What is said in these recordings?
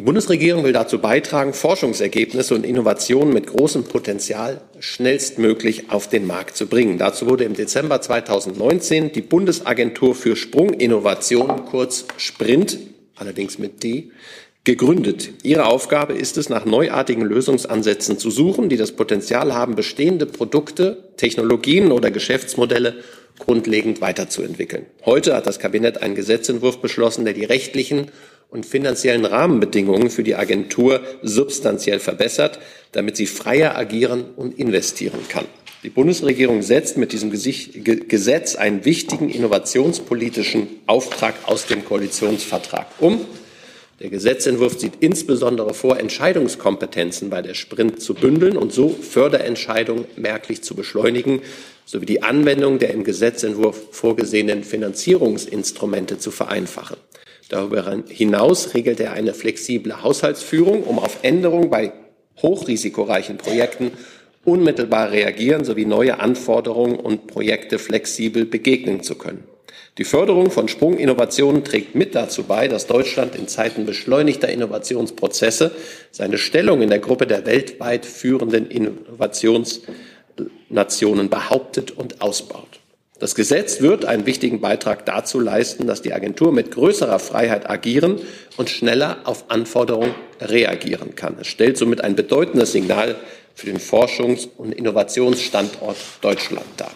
Die Bundesregierung will dazu beitragen, Forschungsergebnisse und Innovationen mit großem Potenzial schnellstmöglich auf den Markt zu bringen. Dazu wurde im Dezember 2019 die Bundesagentur für Sprunginnovation, kurz Sprint, allerdings mit D, gegründet. Ihre Aufgabe ist es, nach neuartigen Lösungsansätzen zu suchen, die das Potenzial haben, bestehende Produkte, Technologien oder Geschäftsmodelle grundlegend weiterzuentwickeln. Heute hat das Kabinett einen Gesetzentwurf beschlossen, der die rechtlichen und finanziellen Rahmenbedingungen für die Agentur substanziell verbessert, damit sie freier agieren und investieren kann. Die Bundesregierung setzt mit diesem Gesetz einen wichtigen innovationspolitischen Auftrag aus dem Koalitionsvertrag um. Der Gesetzentwurf sieht insbesondere vor, Entscheidungskompetenzen bei der Sprint zu bündeln und so Förderentscheidungen merklich zu beschleunigen, sowie die Anwendung der im Gesetzentwurf vorgesehenen Finanzierungsinstrumente zu vereinfachen. Darüber hinaus regelt er eine flexible Haushaltsführung, um auf Änderungen bei hochrisikoreichen Projekten unmittelbar reagieren sowie neue Anforderungen und Projekte flexibel begegnen zu können. Die Förderung von Sprunginnovationen trägt mit dazu bei, dass Deutschland in Zeiten beschleunigter Innovationsprozesse seine Stellung in der Gruppe der weltweit führenden Innovationsnationen behauptet und ausbaut. Das Gesetz wird einen wichtigen Beitrag dazu leisten, dass die Agentur mit größerer Freiheit agieren und schneller auf Anforderungen reagieren kann. Es stellt somit ein bedeutendes Signal für den Forschungs- und Innovationsstandort Deutschland dar.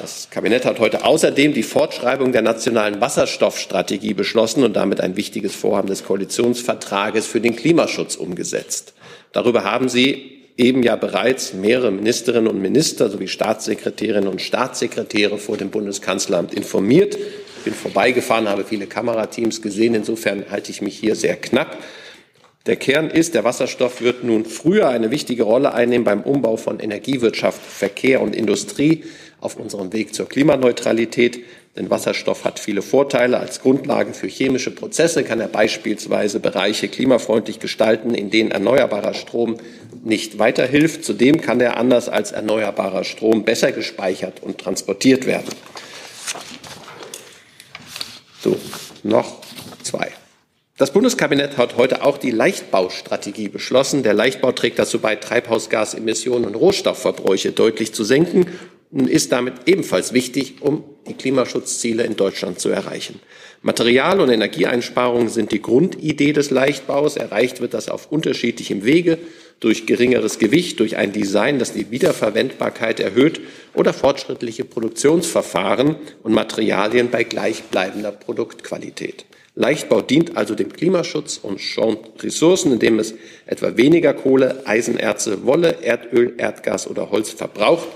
Das Kabinett hat heute außerdem die Fortschreibung der nationalen Wasserstoffstrategie beschlossen und damit ein wichtiges Vorhaben des Koalitionsvertrages für den Klimaschutz umgesetzt. Darüber haben Sie eben ja bereits mehrere Ministerinnen und Minister sowie Staatssekretärinnen und Staatssekretäre vor dem Bundeskanzleramt informiert. Ich bin vorbeigefahren, habe viele Kamerateams gesehen. Insofern halte ich mich hier sehr knapp. Der Kern ist, der Wasserstoff wird nun früher eine wichtige Rolle einnehmen beim Umbau von Energiewirtschaft, Verkehr und Industrie auf unserem Weg zur Klimaneutralität. Denn Wasserstoff hat viele Vorteile. Als Grundlagen für chemische Prozesse kann er beispielsweise Bereiche klimafreundlich gestalten, in denen erneuerbarer Strom nicht weiterhilft. Zudem kann er anders als erneuerbarer Strom besser gespeichert und transportiert werden. So, noch zwei. Das Bundeskabinett hat heute auch die Leichtbaustrategie beschlossen. Der Leichtbau trägt dazu bei, Treibhausgasemissionen und Rohstoffverbräuche deutlich zu senken und ist damit ebenfalls wichtig, um die Klimaschutzziele in Deutschland zu erreichen. Material- und Energieeinsparungen sind die Grundidee des Leichtbaus. Erreicht wird das auf unterschiedlichem Wege durch geringeres Gewicht, durch ein Design, das die Wiederverwendbarkeit erhöht oder fortschrittliche Produktionsverfahren und Materialien bei gleichbleibender Produktqualität. Leichtbau dient also dem Klimaschutz und schont Ressourcen, indem es etwa weniger Kohle, Eisenerze, Wolle, Erdöl, Erdgas oder Holz verbraucht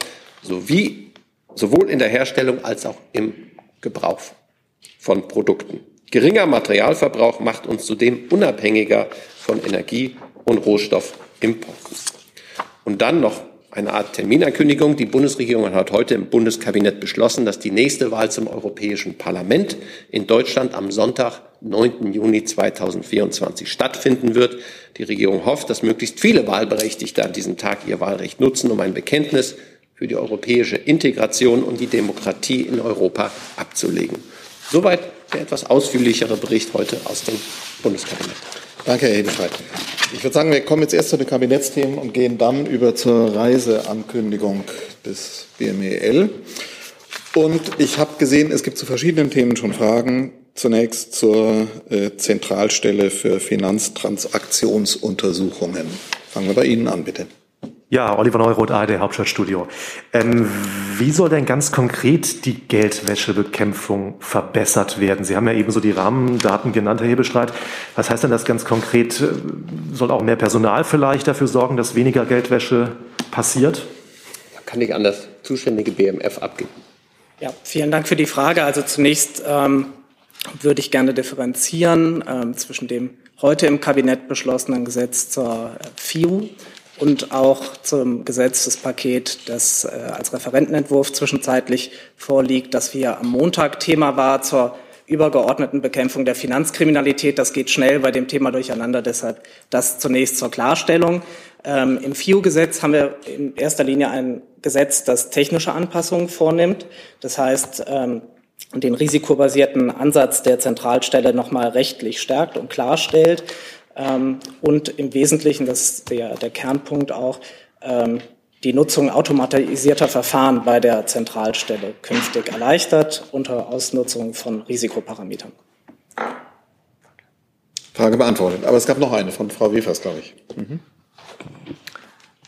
sowie sowohl in der Herstellung als auch im Gebrauch von Produkten. Geringer Materialverbrauch macht uns zudem unabhängiger von Energie- und Rohstoffimporten. Und dann noch eine Art Terminankündigung. Die Bundesregierung hat heute im Bundeskabinett beschlossen, dass die nächste Wahl zum Europäischen Parlament in Deutschland am Sonntag, 9. Juni 2024 stattfinden wird. Die Regierung hofft, dass möglichst viele Wahlberechtigte an diesem Tag ihr Wahlrecht nutzen, um ein Bekenntnis für die europäische Integration und die Demokratie in Europa abzulegen. Soweit der etwas ausführlichere Bericht heute aus dem Bundeskabinett. Danke, Herr Hebestreit. Ich würde sagen, wir kommen jetzt erst zu den Kabinettsthemen und gehen dann über zur Reiseankündigung des BMEL. Und ich habe gesehen, es gibt zu verschiedenen Themen schon Fragen. Zunächst zur äh, Zentralstelle für Finanztransaktionsuntersuchungen. Fangen wir bei Ihnen an, bitte. Ja, Oliver Neuroth, ARD Hauptstadtstudio. Ähm, wie soll denn ganz konkret die Geldwäschebekämpfung verbessert werden? Sie haben ja eben so die Rahmendaten genannt, Herr Hebestreit. Was heißt denn das ganz konkret? Soll auch mehr Personal vielleicht dafür sorgen, dass weniger Geldwäsche passiert? Kann ich an das zuständige BMF abgeben. Ja, vielen Dank für die Frage. Also zunächst ähm, würde ich gerne differenzieren ähm, zwischen dem heute im Kabinett beschlossenen Gesetz zur äh, FIU und auch zum Gesetzespaket, das äh, als Referentenentwurf zwischenzeitlich vorliegt, das wir am Montag Thema war zur übergeordneten Bekämpfung der Finanzkriminalität. Das geht schnell bei dem Thema durcheinander, deshalb das zunächst zur Klarstellung. Ähm, Im FIU-Gesetz haben wir in erster Linie ein Gesetz, das technische Anpassungen vornimmt. Das heißt, ähm, den risikobasierten Ansatz der Zentralstelle nochmal rechtlich stärkt und klarstellt und im Wesentlichen, das ist der, der Kernpunkt auch, ähm, die Nutzung automatisierter Verfahren bei der Zentralstelle künftig erleichtert unter Ausnutzung von Risikoparametern. Frage beantwortet. Aber es gab noch eine von Frau Wefers, glaube ich. Mhm.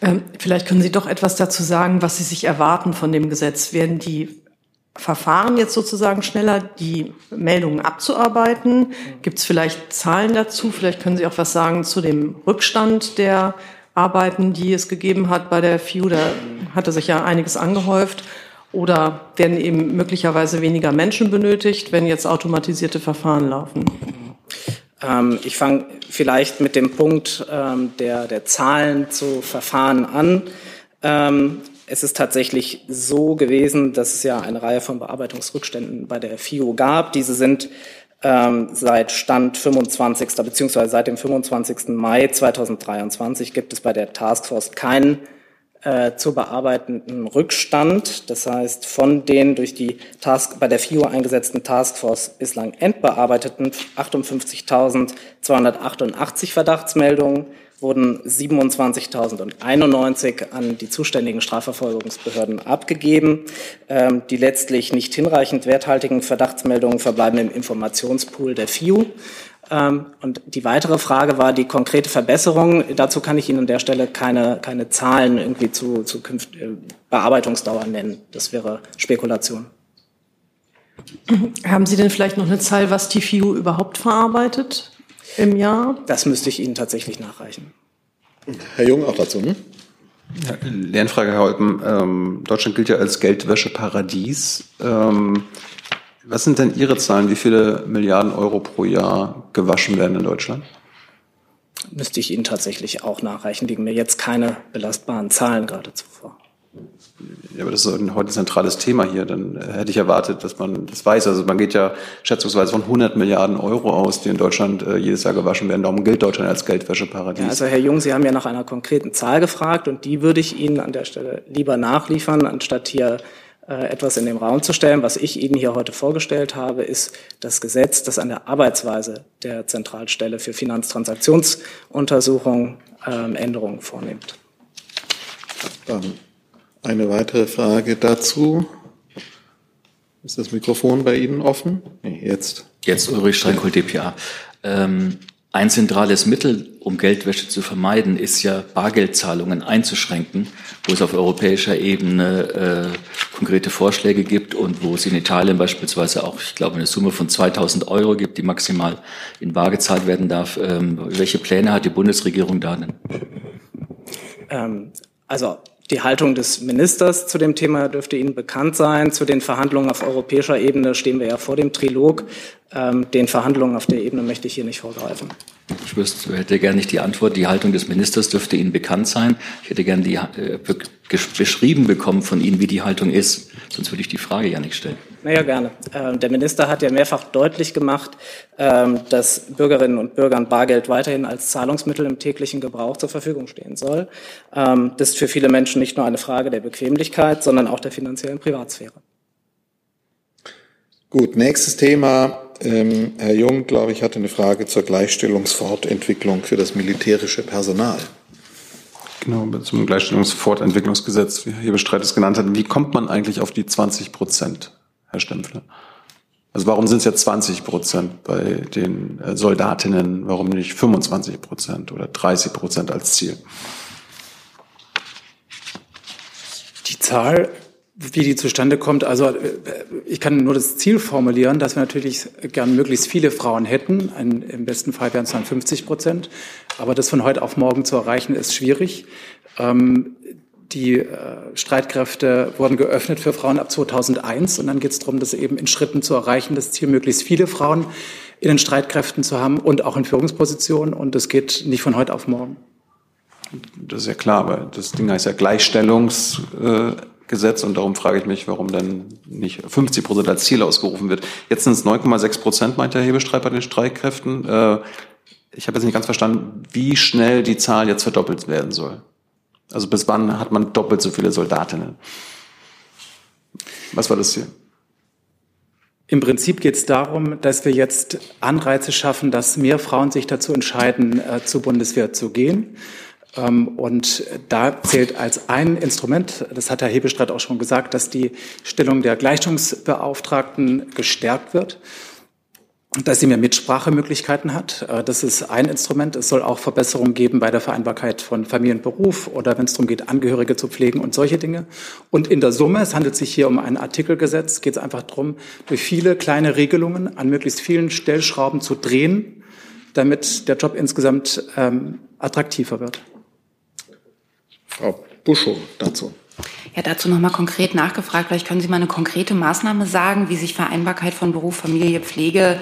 Ähm, vielleicht können Sie doch etwas dazu sagen, was Sie sich erwarten von dem Gesetz. Werden die Verfahren jetzt sozusagen schneller, die Meldungen abzuarbeiten? Gibt es vielleicht Zahlen dazu? Vielleicht können Sie auch was sagen zu dem Rückstand der Arbeiten, die es gegeben hat bei der FIU. Da hatte sich ja einiges angehäuft. Oder werden eben möglicherweise weniger Menschen benötigt, wenn jetzt automatisierte Verfahren laufen? Ähm, ich fange vielleicht mit dem Punkt ähm, der, der Zahlen zu Verfahren an. Ähm, es ist tatsächlich so gewesen, dass es ja eine Reihe von Bearbeitungsrückständen bei der FIO gab. Diese sind ähm, seit Stand 25. beziehungsweise seit dem 25. Mai 2023 gibt es bei der Taskforce keinen äh, zu bearbeitenden Rückstand. Das heißt, von den durch die Task, bei der FIO eingesetzten Taskforce bislang endbearbeiteten 58.288 Verdachtsmeldungen wurden 27.091 an die zuständigen Strafverfolgungsbehörden abgegeben. Ähm, die letztlich nicht hinreichend werthaltigen Verdachtsmeldungen verbleiben im Informationspool der FIU. Ähm, und die weitere Frage war die konkrete Verbesserung. Dazu kann ich Ihnen an der Stelle keine, keine Zahlen irgendwie zu, zu äh, Bearbeitungsdauer nennen. Das wäre Spekulation. Haben Sie denn vielleicht noch eine Zahl, was die FIU überhaupt verarbeitet? Im Jahr? Das müsste ich Ihnen tatsächlich nachreichen. Herr Jung auch dazu, ne? Ja, Lernfrage, Herr Holpen. Ähm, Deutschland gilt ja als Geldwäscheparadies. Ähm, was sind denn Ihre Zahlen? Wie viele Milliarden Euro pro Jahr gewaschen werden in Deutschland? Müsste ich Ihnen tatsächlich auch nachreichen. Liegen mir jetzt keine belastbaren Zahlen geradezu vor. Ja, aber das ist heute ein zentrales Thema hier. Dann hätte ich erwartet, dass man das weiß. Also man geht ja schätzungsweise von 100 Milliarden Euro aus, die in Deutschland äh, jedes Jahr gewaschen werden. Darum gilt Deutschland als Geldwäscheparadies. Ja, also Herr Jung, Sie haben ja nach einer konkreten Zahl gefragt und die würde ich Ihnen an der Stelle lieber nachliefern, anstatt hier äh, etwas in den Raum zu stellen. Was ich Ihnen hier heute vorgestellt habe, ist das Gesetz, das an der Arbeitsweise der Zentralstelle für Finanztransaktionsuntersuchungen äh, Änderungen vornimmt. Dann eine weitere Frage dazu. Ist das Mikrofon bei Ihnen offen? Nee, jetzt. Jetzt Ulrich Steinkohl, DPA. Ähm, ein zentrales Mittel, um Geldwäsche zu vermeiden, ist ja Bargeldzahlungen einzuschränken, wo es auf europäischer Ebene äh, konkrete Vorschläge gibt und wo es in Italien beispielsweise auch, ich glaube, eine Summe von 2000 Euro gibt, die maximal in Bar gezahlt werden darf. Ähm, welche Pläne hat die Bundesregierung da denn? Ähm, also die Haltung des Ministers zu dem Thema dürfte Ihnen bekannt sein. Zu den Verhandlungen auf europäischer Ebene stehen wir ja vor dem Trilog. Ähm, den Verhandlungen auf der Ebene möchte ich hier nicht vorgreifen. Ich wüsste, hätte gerne nicht die Antwort. Die Haltung des Ministers dürfte Ihnen bekannt sein. Ich hätte gerne die, äh, beschrieben bekommen von Ihnen, wie die Haltung ist. Sonst würde ich die Frage ja nicht stellen. Naja, gerne. Ähm, der Minister hat ja mehrfach deutlich gemacht, ähm, dass Bürgerinnen und Bürgern Bargeld weiterhin als Zahlungsmittel im täglichen Gebrauch zur Verfügung stehen soll. Ähm, das ist für viele Menschen nicht nur eine Frage der Bequemlichkeit, sondern auch der finanziellen Privatsphäre. Gut, nächstes Thema. Herr Jung, glaube ich, hatte eine Frage zur Gleichstellungsfortentwicklung für das militärische Personal. Genau, zum Gleichstellungsfortentwicklungsgesetz, wie Herr Bestreit es genannt hat. Wie kommt man eigentlich auf die 20 Prozent, Herr Stempfler? Also warum sind es jetzt 20 Prozent bei den äh, Soldatinnen? Warum nicht 25 Prozent oder 30 Prozent als Ziel? Die Zahl wie die zustande kommt, also äh, ich kann nur das Ziel formulieren, dass wir natürlich gern möglichst viele Frauen hätten. Ein, Im besten Fall wären es dann 50 Prozent. Aber das von heute auf morgen zu erreichen, ist schwierig. Ähm, die äh, Streitkräfte wurden geöffnet für Frauen ab 2001 und dann geht es darum, das eben in Schritten zu erreichen, das Ziel, möglichst viele Frauen in den Streitkräften zu haben und auch in Führungspositionen. Und das geht nicht von heute auf morgen. Das ist ja klar, aber das Ding heißt ja Gleichstellungs. Äh Gesetz und darum frage ich mich, warum dann nicht 50 Prozent als Ziel ausgerufen wird. Jetzt sind es 9,6 Prozent, meint der Hebestreit bei den Streitkräften. Äh, ich habe jetzt nicht ganz verstanden, wie schnell die Zahl jetzt verdoppelt werden soll. Also bis wann hat man doppelt so viele Soldatinnen? Was war das hier? Im Prinzip geht es darum, dass wir jetzt Anreize schaffen, dass mehr Frauen sich dazu entscheiden, äh, zur Bundeswehr zu gehen. Ähm, und da zählt als ein Instrument, das hat Herr Hebestreit auch schon gesagt, dass die Stellung der Gleichstellungsbeauftragten gestärkt wird dass sie mehr Mitsprachemöglichkeiten hat. Äh, das ist ein Instrument. Es soll auch Verbesserungen geben bei der Vereinbarkeit von Familie und Beruf oder wenn es darum geht, Angehörige zu pflegen und solche Dinge. Und in der Summe, es handelt sich hier um ein Artikelgesetz, geht es einfach darum, durch viele kleine Regelungen an möglichst vielen Stellschrauben zu drehen, damit der Job insgesamt ähm, attraktiver wird. Frau Buschow dazu. Ja, dazu nochmal konkret nachgefragt. Vielleicht können Sie mal eine konkrete Maßnahme sagen, wie sich Vereinbarkeit von Beruf, Familie, Pflege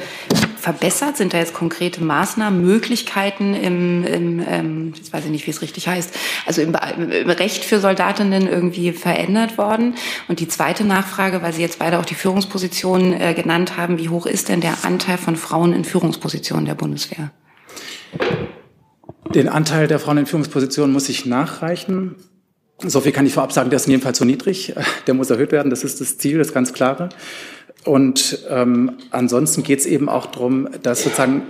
verbessert? Sind da jetzt konkrete Maßnahmen, Möglichkeiten im, im ähm, jetzt weiß ich nicht, wie es richtig heißt, also im, im Recht für Soldatinnen irgendwie verändert worden? Und die zweite Nachfrage, weil Sie jetzt beide auch die Führungspositionen äh, genannt haben, wie hoch ist denn der Anteil von Frauen in Führungspositionen der Bundeswehr? Den Anteil der Frauen in Führungspositionen muss ich nachreichen. So viel kann ich vorab sagen, der ist in jedem Fall zu niedrig. Der muss erhöht werden. Das ist das Ziel, das ganz klare. Und ähm, ansonsten geht es eben auch darum, dass sozusagen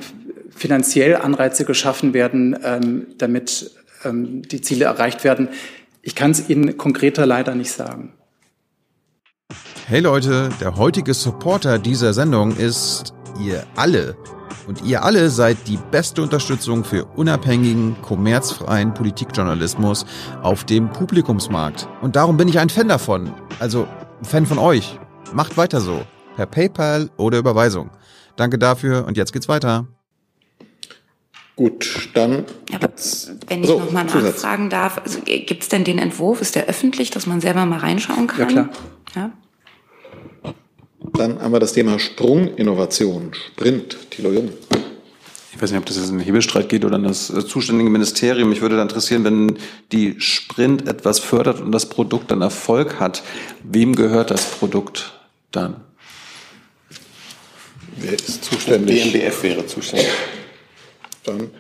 finanziell Anreize geschaffen werden, ähm, damit ähm, die Ziele erreicht werden. Ich kann es Ihnen konkreter leider nicht sagen. Hey Leute, der heutige Supporter dieser Sendung ist ihr alle. Und ihr alle seid die beste Unterstützung für unabhängigen, kommerzfreien Politikjournalismus auf dem Publikumsmarkt. Und darum bin ich ein Fan davon. Also ein Fan von euch. Macht weiter so. Per PayPal oder Überweisung. Danke dafür und jetzt geht's weiter. Gut, dann. Aber wenn ich so, nochmal nachfragen darf, also, gibt es denn den Entwurf? Ist der öffentlich, dass man selber mal reinschauen kann? Ja, klar. Ja? Dann haben wir das Thema Sprunginnovation, Sprint, Thilo Jung. Ich weiß nicht, ob das jetzt in den Hebelstreit geht oder an das äh, zuständige Ministerium. Mich würde da interessieren, wenn die Sprint etwas fördert und das Produkt dann Erfolg hat, wem gehört das Produkt dann? Wer ist zuständig? BMBF wäre zuständig. Dann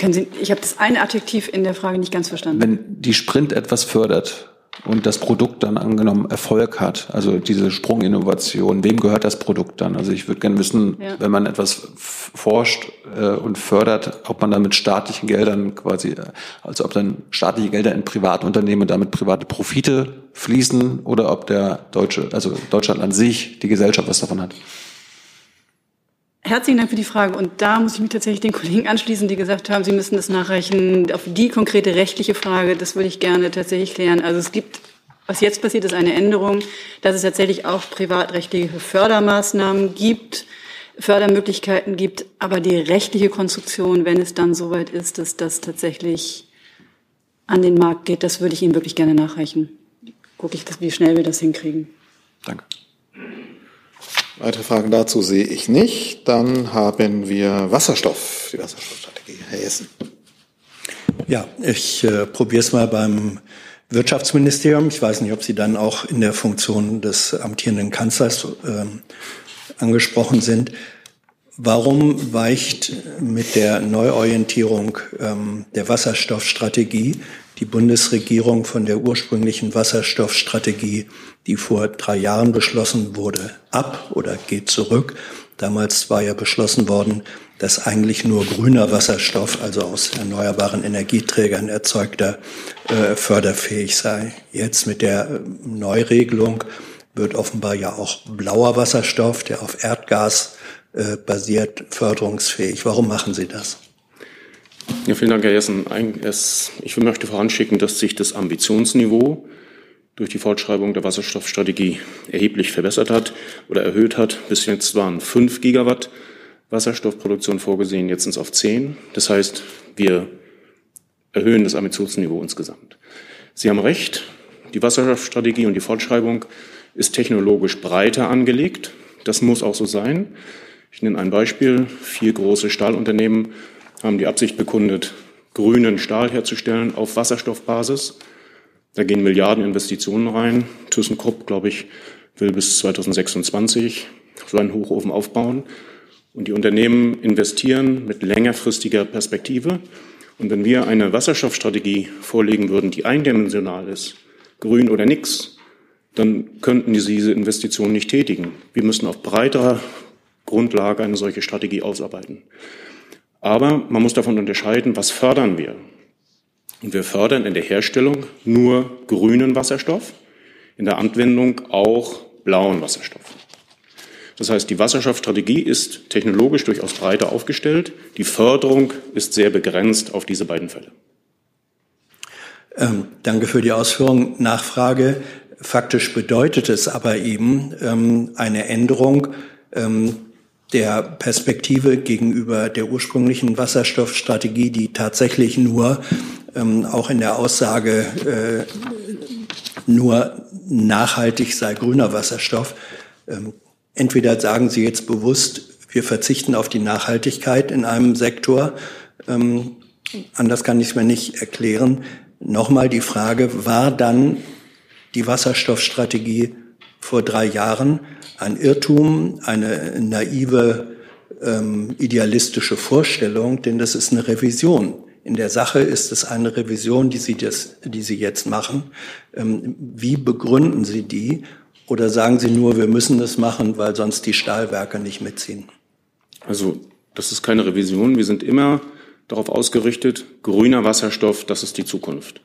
Können Sie, ich habe das eine Adjektiv in der Frage nicht ganz verstanden. Wenn die Sprint etwas fördert und das Produkt dann angenommen Erfolg hat, also diese Sprunginnovation, wem gehört das Produkt dann? Also ich würde gerne wissen, ja. wenn man etwas forscht äh, und fördert, ob man dann mit staatlichen Geldern quasi, also ob dann staatliche Gelder in Privatunternehmen und damit private Profite fließen oder ob der deutsche, also Deutschland an sich, die Gesellschaft was davon hat. Herzlichen Dank für die Frage. Und da muss ich mich tatsächlich den Kollegen anschließen, die gesagt haben, sie müssen das nachreichen auf die konkrete rechtliche Frage. Das würde ich gerne tatsächlich klären. Also es gibt, was jetzt passiert, ist eine Änderung, dass es tatsächlich auch privatrechtliche Fördermaßnahmen gibt, Fördermöglichkeiten gibt, aber die rechtliche Konstruktion, wenn es dann soweit ist, dass das tatsächlich an den Markt geht, das würde ich Ihnen wirklich gerne nachreichen. Gucke ich, wie schnell wir das hinkriegen. Danke. Weitere Fragen dazu sehe ich nicht. Dann haben wir Wasserstoff, die Wasserstoffstrategie. Herr Jessen. Ja, ich äh, probiere es mal beim Wirtschaftsministerium. Ich weiß nicht, ob Sie dann auch in der Funktion des amtierenden Kanzlers äh, angesprochen sind. Warum weicht mit der Neuorientierung ähm, der Wasserstoffstrategie die Bundesregierung von der ursprünglichen Wasserstoffstrategie, die vor drei Jahren beschlossen wurde, ab oder geht zurück. Damals war ja beschlossen worden, dass eigentlich nur grüner Wasserstoff, also aus erneuerbaren Energieträgern erzeugter, äh, förderfähig sei. Jetzt mit der Neuregelung wird offenbar ja auch blauer Wasserstoff, der auf Erdgas äh, basiert, förderungsfähig. Warum machen Sie das? Ja, vielen Dank, Herr Jessen. Ich möchte voranschicken, dass sich das Ambitionsniveau durch die Fortschreibung der Wasserstoffstrategie erheblich verbessert hat oder erhöht hat. Bis jetzt waren fünf Gigawatt Wasserstoffproduktion vorgesehen, jetzt sind es auf zehn. Das heißt, wir erhöhen das Ambitionsniveau insgesamt. Sie haben recht, die Wasserstoffstrategie und die Fortschreibung ist technologisch breiter angelegt. Das muss auch so sein. Ich nenne ein Beispiel. Vier große Stahlunternehmen haben die Absicht bekundet, grünen Stahl herzustellen auf Wasserstoffbasis. Da gehen Milliarden Investitionen rein. ThyssenKrupp, glaube ich, will bis 2026 so einen Hochofen aufbauen. Und die Unternehmen investieren mit längerfristiger Perspektive. Und wenn wir eine Wasserstoffstrategie vorlegen würden, die eindimensional ist, grün oder nix, dann könnten sie diese Investitionen nicht tätigen. Wir müssen auf breiterer Grundlage eine solche Strategie ausarbeiten. Aber man muss davon unterscheiden, was fördern wir? Und wir fördern in der Herstellung nur grünen Wasserstoff, in der Anwendung auch blauen Wasserstoff. Das heißt, die Wasserstoffstrategie ist technologisch durchaus breiter aufgestellt. Die Förderung ist sehr begrenzt auf diese beiden Fälle. Ähm, danke für die Ausführung. Nachfrage. Faktisch bedeutet es aber eben ähm, eine Änderung ähm, der Perspektive gegenüber der ursprünglichen Wasserstoffstrategie, die tatsächlich nur ähm, auch in der Aussage äh, nur nachhaltig sei grüner Wasserstoff. Ähm, entweder sagen Sie jetzt bewusst, wir verzichten auf die Nachhaltigkeit in einem Sektor. Ähm, anders kann ich es mir nicht erklären. Nochmal die Frage, war dann die Wasserstoffstrategie vor drei Jahren ein Irrtum, eine naive, ähm, idealistische Vorstellung, denn das ist eine Revision. In der Sache ist es eine Revision, die Sie, das, die Sie jetzt machen. Ähm, wie begründen Sie die? Oder sagen Sie nur, wir müssen das machen, weil sonst die Stahlwerke nicht mitziehen? Also das ist keine Revision. Wir sind immer darauf ausgerichtet, grüner Wasserstoff, das ist die Zukunft.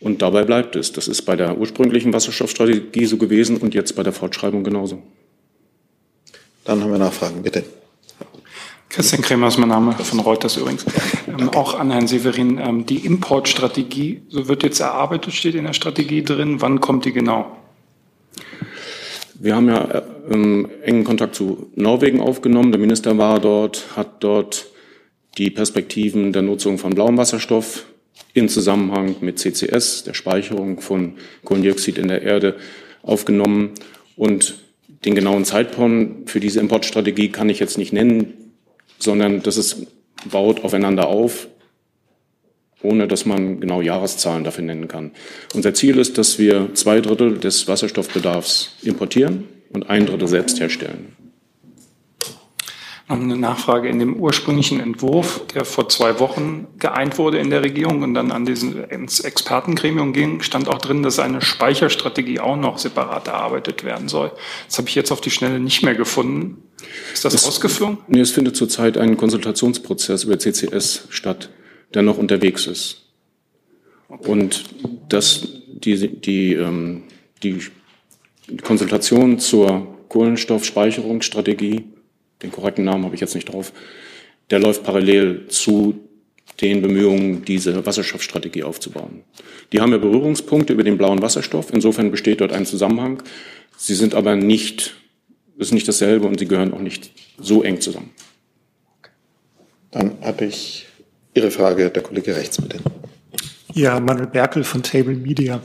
Und dabei bleibt es. Das ist bei der ursprünglichen Wasserstoffstrategie so gewesen und jetzt bei der Fortschreibung genauso. Dann haben wir Nachfragen, bitte. Christian Kremer ist mein Name, von Reuters übrigens. Ähm, auch an Herrn Severin. Ähm, die Importstrategie, so wird jetzt erarbeitet, steht in der Strategie drin. Wann kommt die genau? Wir haben ja ähm, engen Kontakt zu Norwegen aufgenommen. Der Minister war dort, hat dort die Perspektiven der Nutzung von blauem Wasserstoff in Zusammenhang mit CCS, der Speicherung von Kohlendioxid in der Erde, aufgenommen. Und den genauen Zeitpunkt für diese Importstrategie kann ich jetzt nicht nennen sondern das ist, baut aufeinander auf, ohne dass man genau Jahreszahlen dafür nennen kann. Unser Ziel ist, dass wir zwei Drittel des Wasserstoffbedarfs importieren und ein Drittel selbst herstellen. Eine Nachfrage. In dem ursprünglichen Entwurf, der vor zwei Wochen geeint wurde in der Regierung und dann an diesen, ins Expertengremium ging, stand auch drin, dass eine Speicherstrategie auch noch separat erarbeitet werden soll. Das habe ich jetzt auf die Schnelle nicht mehr gefunden. Ist das, das ausgeflogen? Nee, es findet zurzeit ein Konsultationsprozess über CCS statt, der noch unterwegs ist. Okay. Und das, die, die, ähm, die Konsultation zur Kohlenstoffspeicherungsstrategie den korrekten Namen habe ich jetzt nicht drauf, der läuft parallel zu den Bemühungen, diese Wasserstoffstrategie aufzubauen. Die haben ja Berührungspunkte über den blauen Wasserstoff. Insofern besteht dort ein Zusammenhang. Sie sind aber nicht, ist nicht dasselbe und sie gehören auch nicht so eng zusammen. Dann habe ich Ihre Frage, der Kollege rechts bitte. Ja, Manuel Berkel von Table Media.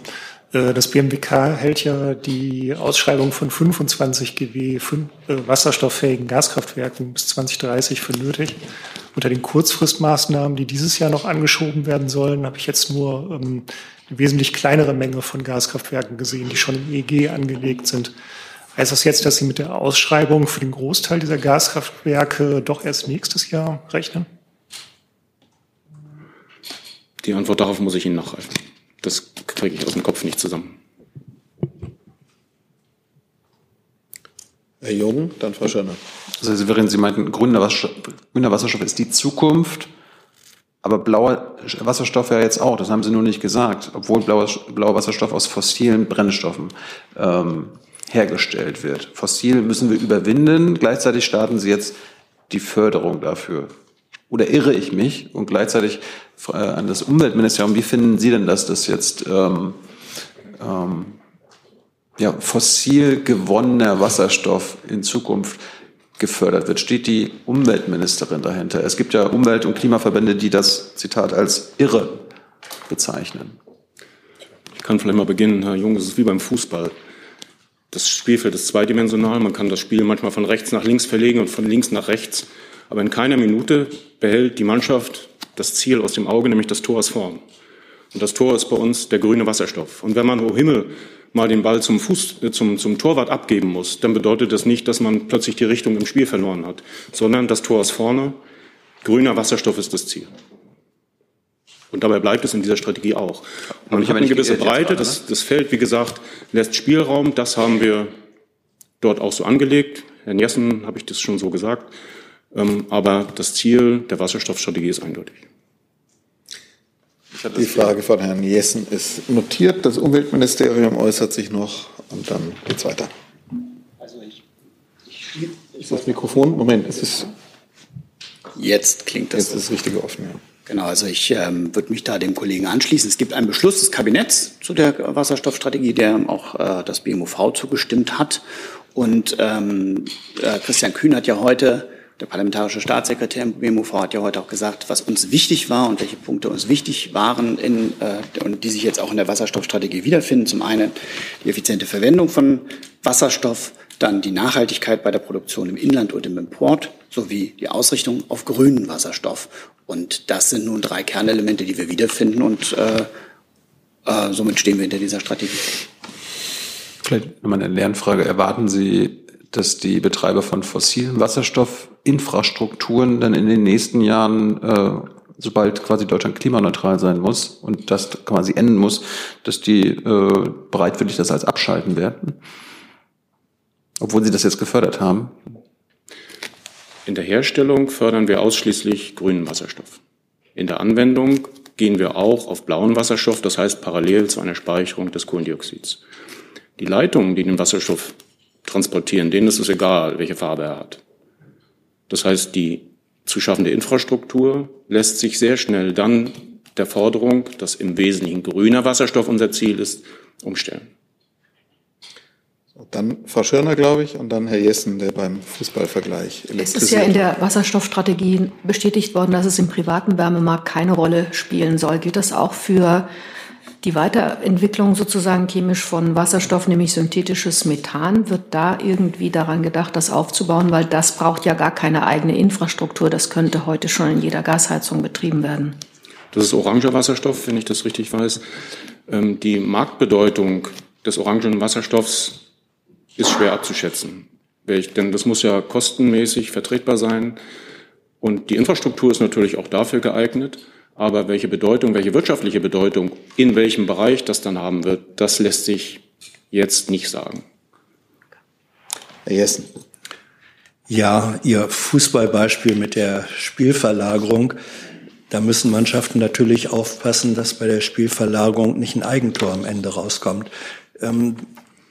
Äh, das BMWK hält ja die Ausschreibung von 25 GW äh, wasserstofffähigen Gaskraftwerken bis 2030 für nötig. Unter den Kurzfristmaßnahmen, die dieses Jahr noch angeschoben werden sollen, habe ich jetzt nur ähm, eine wesentlich kleinere Menge von Gaskraftwerken gesehen, die schon im EEG angelegt sind. Heißt das jetzt, dass Sie mit der Ausschreibung für den Großteil dieser Gaskraftwerke doch erst nächstes Jahr rechnen? Die Antwort darauf muss ich Ihnen nachreichen. Das kriege ich aus dem Kopf nicht zusammen. Herr Jung, dann Frau Schöner. Also Severin, Sie meinten, grüner Wasserstoff, grüner Wasserstoff ist die Zukunft, aber blauer Wasserstoff ja jetzt auch, das haben Sie nur nicht gesagt, obwohl blauer, blauer Wasserstoff aus fossilen Brennstoffen ähm, hergestellt wird. Fossil müssen wir überwinden, gleichzeitig starten Sie jetzt die Förderung dafür. Oder irre ich mich? Und gleichzeitig äh, an das Umweltministerium, wie finden Sie denn das, dass jetzt ähm, ähm, ja, fossil gewonnener Wasserstoff in Zukunft gefördert wird? Steht die Umweltministerin dahinter? Es gibt ja Umwelt- und Klimaverbände, die das, Zitat, als irre bezeichnen. Ich kann vielleicht mal beginnen, Herr Jung, es ist wie beim Fußball. Das Spielfeld ist zweidimensional. Man kann das Spiel manchmal von rechts nach links verlegen und von links nach rechts. Aber in keiner Minute behält die Mannschaft das Ziel aus dem Auge, nämlich das Tor ist vorn. Und das Tor ist bei uns der grüne Wasserstoff. Und wenn man, oh Himmel, mal den Ball zum, Fuß, äh, zum, zum Torwart abgeben muss, dann bedeutet das nicht, dass man plötzlich die Richtung im Spiel verloren hat, sondern das Tor ist vorne, grüner Wasserstoff ist das Ziel. Und dabei bleibt es in dieser Strategie auch. Man hat eine gewisse Breite, das, ne? das Feld, wie gesagt, lässt Spielraum. Das haben wir dort auch so angelegt. Herrn Jessen habe ich das schon so gesagt. Ähm, aber das Ziel der Wasserstoffstrategie ist eindeutig. Die Frage von Herrn Jessen ist notiert. Das Umweltministerium äußert sich noch und dann geht es weiter. Also ich, ich, ich das Mikrofon, Moment, es ist. Jetzt klingt das. Jetzt ist das Richtige offen, ja. Genau, also ich ähm, würde mich da dem Kollegen anschließen. Es gibt einen Beschluss des Kabinetts zu der Wasserstoffstrategie, der auch äh, das BMUV zugestimmt hat. Und ähm, äh, Christian Kühn hat ja heute der parlamentarische Staatssekretär im BMUV hat ja heute auch gesagt, was uns wichtig war und welche Punkte uns wichtig waren in, äh, und die sich jetzt auch in der Wasserstoffstrategie wiederfinden. Zum einen die effiziente Verwendung von Wasserstoff, dann die Nachhaltigkeit bei der Produktion im Inland und im Import sowie die Ausrichtung auf grünen Wasserstoff. Und das sind nun drei Kernelemente, die wir wiederfinden und äh, äh, somit stehen wir hinter dieser Strategie. Vielleicht nochmal eine Lernfrage. Erwarten Sie dass die Betreiber von fossilen Wasserstoffinfrastrukturen dann in den nächsten Jahren, äh, sobald quasi Deutschland klimaneutral sein muss und das quasi enden muss, dass die äh, bereitwillig das als abschalten werden? Obwohl sie das jetzt gefördert haben. In der Herstellung fördern wir ausschließlich grünen Wasserstoff. In der Anwendung gehen wir auch auf blauen Wasserstoff, das heißt parallel zu einer Speicherung des Kohlendioxids. Die Leitungen, die den Wasserstoff transportieren. Denen ist es egal, welche Farbe er hat. Das heißt, die zu schaffende Infrastruktur lässt sich sehr schnell dann der Forderung, dass im Wesentlichen grüner Wasserstoff unser Ziel ist, umstellen. Dann Frau Schirner, glaube ich, und dann Herr Jessen, der beim Fußballvergleich Es ist ja in der Wasserstoffstrategie bestätigt worden, dass es im privaten Wärmemarkt keine Rolle spielen soll. Gilt das auch für die Weiterentwicklung sozusagen chemisch von Wasserstoff, nämlich synthetisches Methan, wird da irgendwie daran gedacht, das aufzubauen, weil das braucht ja gar keine eigene Infrastruktur. Das könnte heute schon in jeder Gasheizung betrieben werden. Das ist oranger Wasserstoff, wenn ich das richtig weiß. Ähm, die Marktbedeutung des orangen Wasserstoffs ist schwer abzuschätzen. Denn das muss ja kostenmäßig vertretbar sein. Und die Infrastruktur ist natürlich auch dafür geeignet. Aber welche Bedeutung, welche wirtschaftliche Bedeutung in welchem Bereich das dann haben wird, das lässt sich jetzt nicht sagen. Herr Jessen. Ja, Ihr Fußballbeispiel mit der Spielverlagerung. Da müssen Mannschaften natürlich aufpassen, dass bei der Spielverlagerung nicht ein Eigentor am Ende rauskommt. Ähm,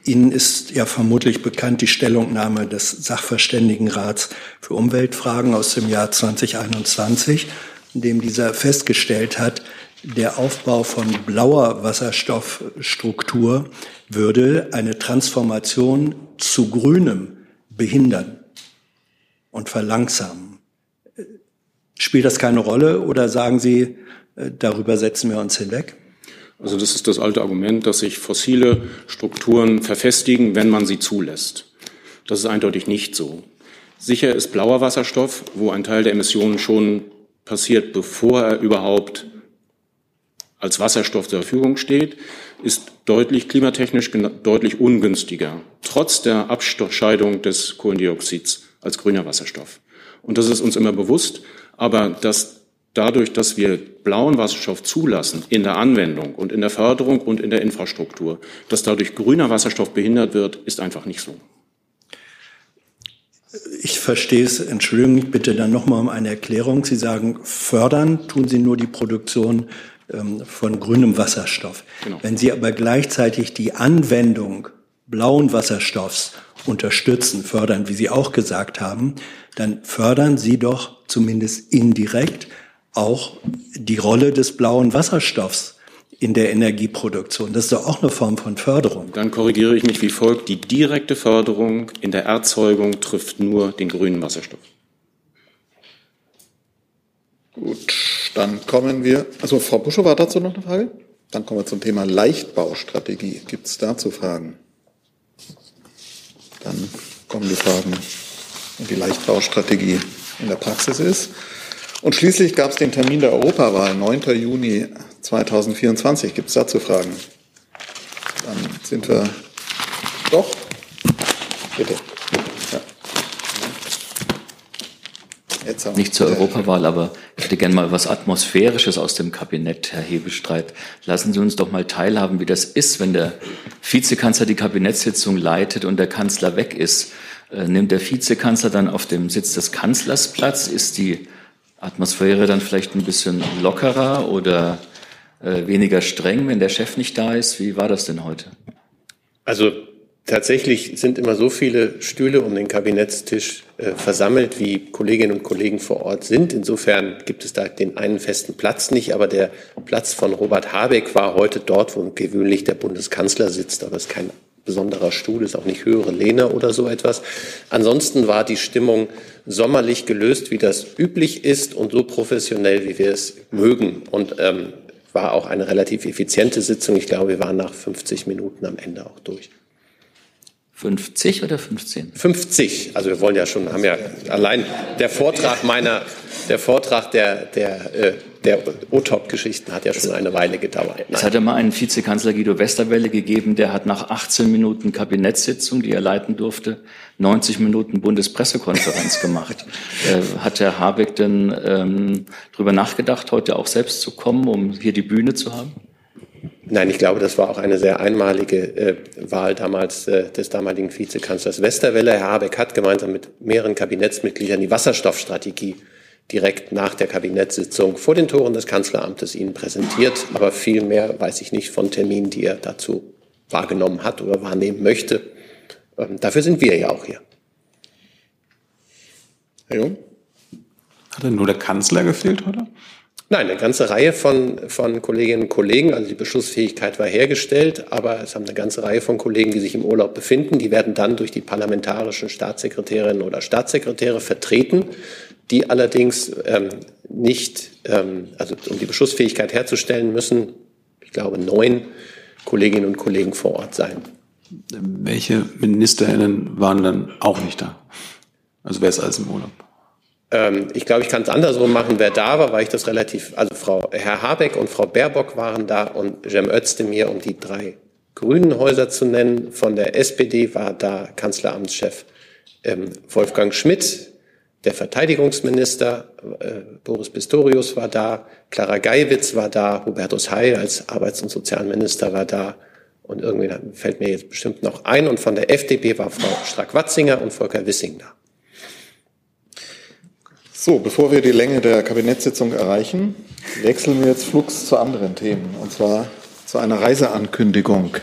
Ihnen ist ja vermutlich bekannt die Stellungnahme des Sachverständigenrats für Umweltfragen aus dem Jahr 2021 in dem dieser festgestellt hat, der Aufbau von blauer Wasserstoffstruktur würde eine Transformation zu grünem behindern und verlangsamen. Spielt das keine Rolle oder sagen Sie, äh, darüber setzen wir uns hinweg? Also das ist das alte Argument, dass sich fossile Strukturen verfestigen, wenn man sie zulässt. Das ist eindeutig nicht so. Sicher ist blauer Wasserstoff, wo ein Teil der Emissionen schon passiert, bevor er überhaupt als Wasserstoff zur Verfügung steht, ist deutlich klimatechnisch deutlich ungünstiger, trotz der Abscheidung des Kohlendioxids als grüner Wasserstoff. Und das ist uns immer bewusst, aber dass dadurch, dass wir blauen Wasserstoff zulassen in der Anwendung und in der Förderung und in der Infrastruktur, dass dadurch grüner Wasserstoff behindert wird, ist einfach nicht so. Ich verstehe es, entschuldigen mich bitte dann nochmal um eine Erklärung. Sie sagen, fördern tun Sie nur die Produktion ähm, von grünem Wasserstoff. Genau. Wenn Sie aber gleichzeitig die Anwendung blauen Wasserstoffs unterstützen, fördern, wie Sie auch gesagt haben, dann fördern Sie doch zumindest indirekt auch die Rolle des blauen Wasserstoffs in der Energieproduktion. Das ist doch auch eine Form von Förderung. Dann korrigiere ich mich wie folgt. Die direkte Förderung in der Erzeugung trifft nur den grünen Wasserstoff. Gut, dann kommen wir. Also Frau Buschow, war dazu noch eine Frage? Dann kommen wir zum Thema Leichtbaustrategie. Gibt es dazu Fragen? Dann kommen die Fragen, wie die Leichtbaustrategie in der Praxis ist. Und schließlich gab es den Termin der Europawahl, 9. Juni 2024. Gibt es dazu Fragen? Dann sind wir doch. Bitte. Ja. nicht zur Europawahl, aber ich hätte gerne mal was Atmosphärisches aus dem Kabinett, Herr Hebestreit. Lassen Sie uns doch mal teilhaben, wie das ist, wenn der Vizekanzler die Kabinettssitzung leitet und der Kanzler weg ist. Äh, nimmt der Vizekanzler dann auf dem Sitz des Kanzlers Platz? Ist die Atmosphäre dann vielleicht ein bisschen lockerer oder äh, weniger streng, wenn der Chef nicht da ist? Wie war das denn heute? Also tatsächlich sind immer so viele Stühle um den Kabinettstisch äh, versammelt, wie Kolleginnen und Kollegen vor Ort sind. Insofern gibt es da den einen festen Platz nicht, aber der Platz von Robert Habeck war heute dort, wo gewöhnlich der Bundeskanzler sitzt, aber es ist kein besonderer Stuhl, ist auch nicht höhere Lehne oder so etwas. Ansonsten war die Stimmung sommerlich gelöst, wie das üblich ist und so professionell, wie wir es mögen. Und ähm, war auch eine relativ effiziente Sitzung. Ich glaube, wir waren nach 50 Minuten am Ende auch durch. 50 oder 15? 50. Also wir wollen ja schon, haben ja allein der Vortrag meiner, der Vortrag der, der, äh, der O-Top-Geschichten hat ja schon eine Weile gedauert. Nein. Es hat ja mal einen Vizekanzler Guido Westerwelle gegeben, der hat nach 18 Minuten Kabinettssitzung, die er leiten durfte, 90 Minuten Bundespressekonferenz gemacht. Äh, hat Herr Habeck denn ähm, darüber nachgedacht, heute auch selbst zu kommen, um hier die Bühne zu haben? Nein, ich glaube, das war auch eine sehr einmalige äh, Wahl damals äh, des damaligen Vizekanzlers Westerwelle. Herr Habeck hat gemeinsam mit mehreren Kabinettsmitgliedern die Wasserstoffstrategie direkt nach der Kabinettssitzung vor den Toren des Kanzleramtes Ihnen präsentiert. Aber viel mehr weiß ich nicht von Terminen, die er dazu wahrgenommen hat oder wahrnehmen möchte. Ähm, dafür sind wir ja auch hier. Herr Jung? Hat denn nur der Kanzler gefehlt heute? Nein, eine ganze Reihe von, von Kolleginnen und Kollegen. Also die Beschlussfähigkeit war hergestellt, aber es haben eine ganze Reihe von Kollegen, die sich im Urlaub befinden. Die werden dann durch die parlamentarischen Staatssekretärinnen oder Staatssekretäre vertreten, die allerdings ähm, nicht, ähm, also um die Beschlussfähigkeit herzustellen, müssen, ich glaube, neun Kolleginnen und Kollegen vor Ort sein. Welche Ministerinnen waren dann auch nicht da? Also wer ist alles im Urlaub? Ähm, ich glaube, ich kann es andersrum machen. Wer da war, war ich das relativ, also Frau, Herr Habeck und Frau Baerbock waren da und Cem Özdemir, um die drei grünen Häuser zu nennen. Von der SPD war da Kanzleramtschef ähm, Wolfgang Schmidt, der Verteidigungsminister äh, Boris Pistorius war da, Clara Geiwitz war da, Hubertus Heil als Arbeits- und Sozialminister war da und irgendwie fällt mir jetzt bestimmt noch ein. Und von der FDP war Frau Strack-Watzinger und Volker Wissing da. So, bevor wir die Länge der Kabinettssitzung erreichen, wechseln wir jetzt flugs zu anderen Themen, und zwar zu einer Reiseankündigung.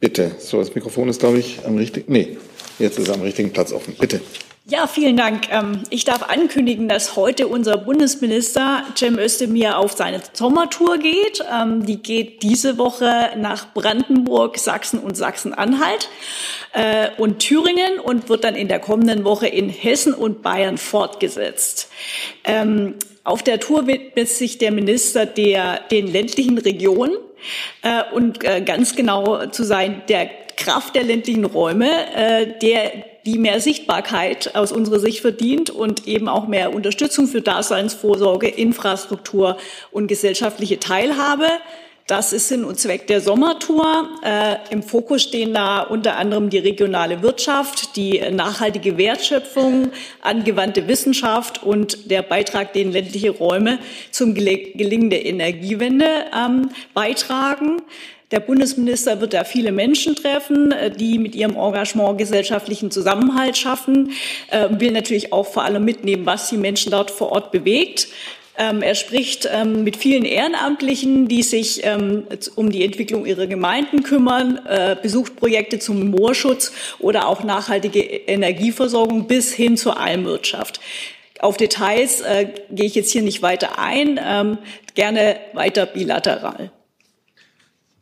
Bitte. So, das Mikrofon ist, glaube ich, am richtigen. Nee, jetzt ist er am richtigen Platz offen. Bitte. Ja, vielen Dank. Ähm, ich darf ankündigen, dass heute unser Bundesminister Cem Özdemir auf seine Sommertour geht. Ähm, die geht diese Woche nach Brandenburg, Sachsen und Sachsen-Anhalt äh, und Thüringen und wird dann in der kommenden Woche in Hessen und Bayern fortgesetzt. Ähm, auf der Tour widmet sich der Minister der, den ländlichen Regionen äh, und äh, ganz genau zu sein, der Kraft der ländlichen Räume, der die mehr Sichtbarkeit aus unserer Sicht verdient und eben auch mehr Unterstützung für Daseinsvorsorge, Infrastruktur und gesellschaftliche Teilhabe. Das ist Sinn und Zweck der Sommertour. Äh, Im Fokus stehen da unter anderem die regionale Wirtschaft, die nachhaltige Wertschöpfung, angewandte Wissenschaft und der Beitrag, den ländliche Räume zum Gelingen der Energiewende ähm, beitragen. Der Bundesminister wird da viele Menschen treffen, äh, die mit ihrem Engagement gesellschaftlichen Zusammenhalt schaffen, äh, will natürlich auch vor allem mitnehmen, was die Menschen dort vor Ort bewegt. Ähm, er spricht ähm, mit vielen Ehrenamtlichen, die sich ähm, um die Entwicklung ihrer Gemeinden kümmern, äh, besucht Projekte zum Moorschutz oder auch nachhaltige Energieversorgung bis hin zur Almwirtschaft. Auf Details äh, gehe ich jetzt hier nicht weiter ein, ähm, gerne weiter bilateral.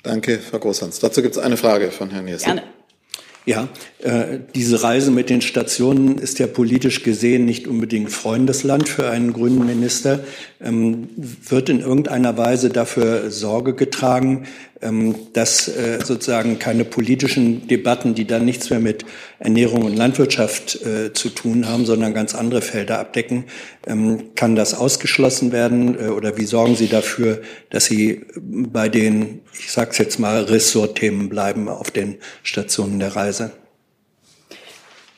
Danke, Frau Großhans. Dazu gibt es eine Frage von Herrn Jessen. Gerne. Ja, äh, diese Reise mit den Stationen ist ja politisch gesehen nicht unbedingt Freundesland für einen grünen Minister. Ähm, wird in irgendeiner Weise dafür Sorge getragen, dass äh, sozusagen keine politischen Debatten, die dann nichts mehr mit Ernährung und Landwirtschaft äh, zu tun haben, sondern ganz andere Felder abdecken. Ähm, kann das ausgeschlossen werden äh, oder wie sorgen Sie dafür, dass Sie bei den, ich sage es jetzt mal, Ressortthemen bleiben auf den Stationen der Reise?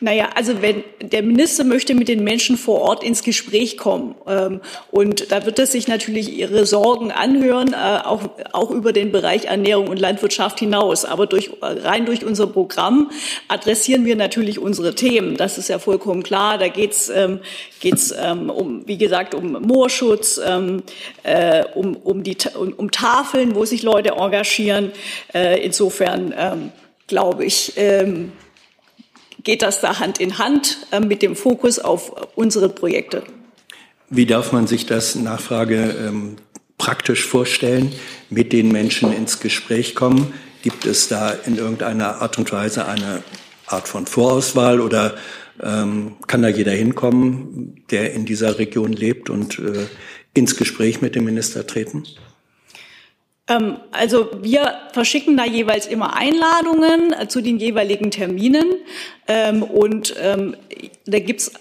Naja, also wenn der Minister möchte mit den Menschen vor Ort ins Gespräch kommen ähm, und da wird er sich natürlich ihre Sorgen anhören, äh, auch, auch über den Bereich Ernährung und Landwirtschaft hinaus. Aber durch, rein durch unser Programm adressieren wir natürlich unsere Themen. Das ist ja vollkommen klar. Da geht's ähm, geht's ähm, um, wie gesagt, um Moorschutz, ähm, äh, um, um, die, um, um Tafeln, wo sich Leute engagieren. Äh, insofern ähm, glaube ich. Ähm, geht das da Hand in Hand äh, mit dem Fokus auf unsere Projekte. Wie darf man sich das Nachfrage ähm, praktisch vorstellen, mit den Menschen ins Gespräch kommen? Gibt es da in irgendeiner Art und Weise eine Art von Vorauswahl oder ähm, kann da jeder hinkommen, der in dieser Region lebt und äh, ins Gespräch mit dem Minister treten? Ähm, also wir verschicken da jeweils immer Einladungen äh, zu den jeweiligen Terminen ähm, und ähm, da gibt's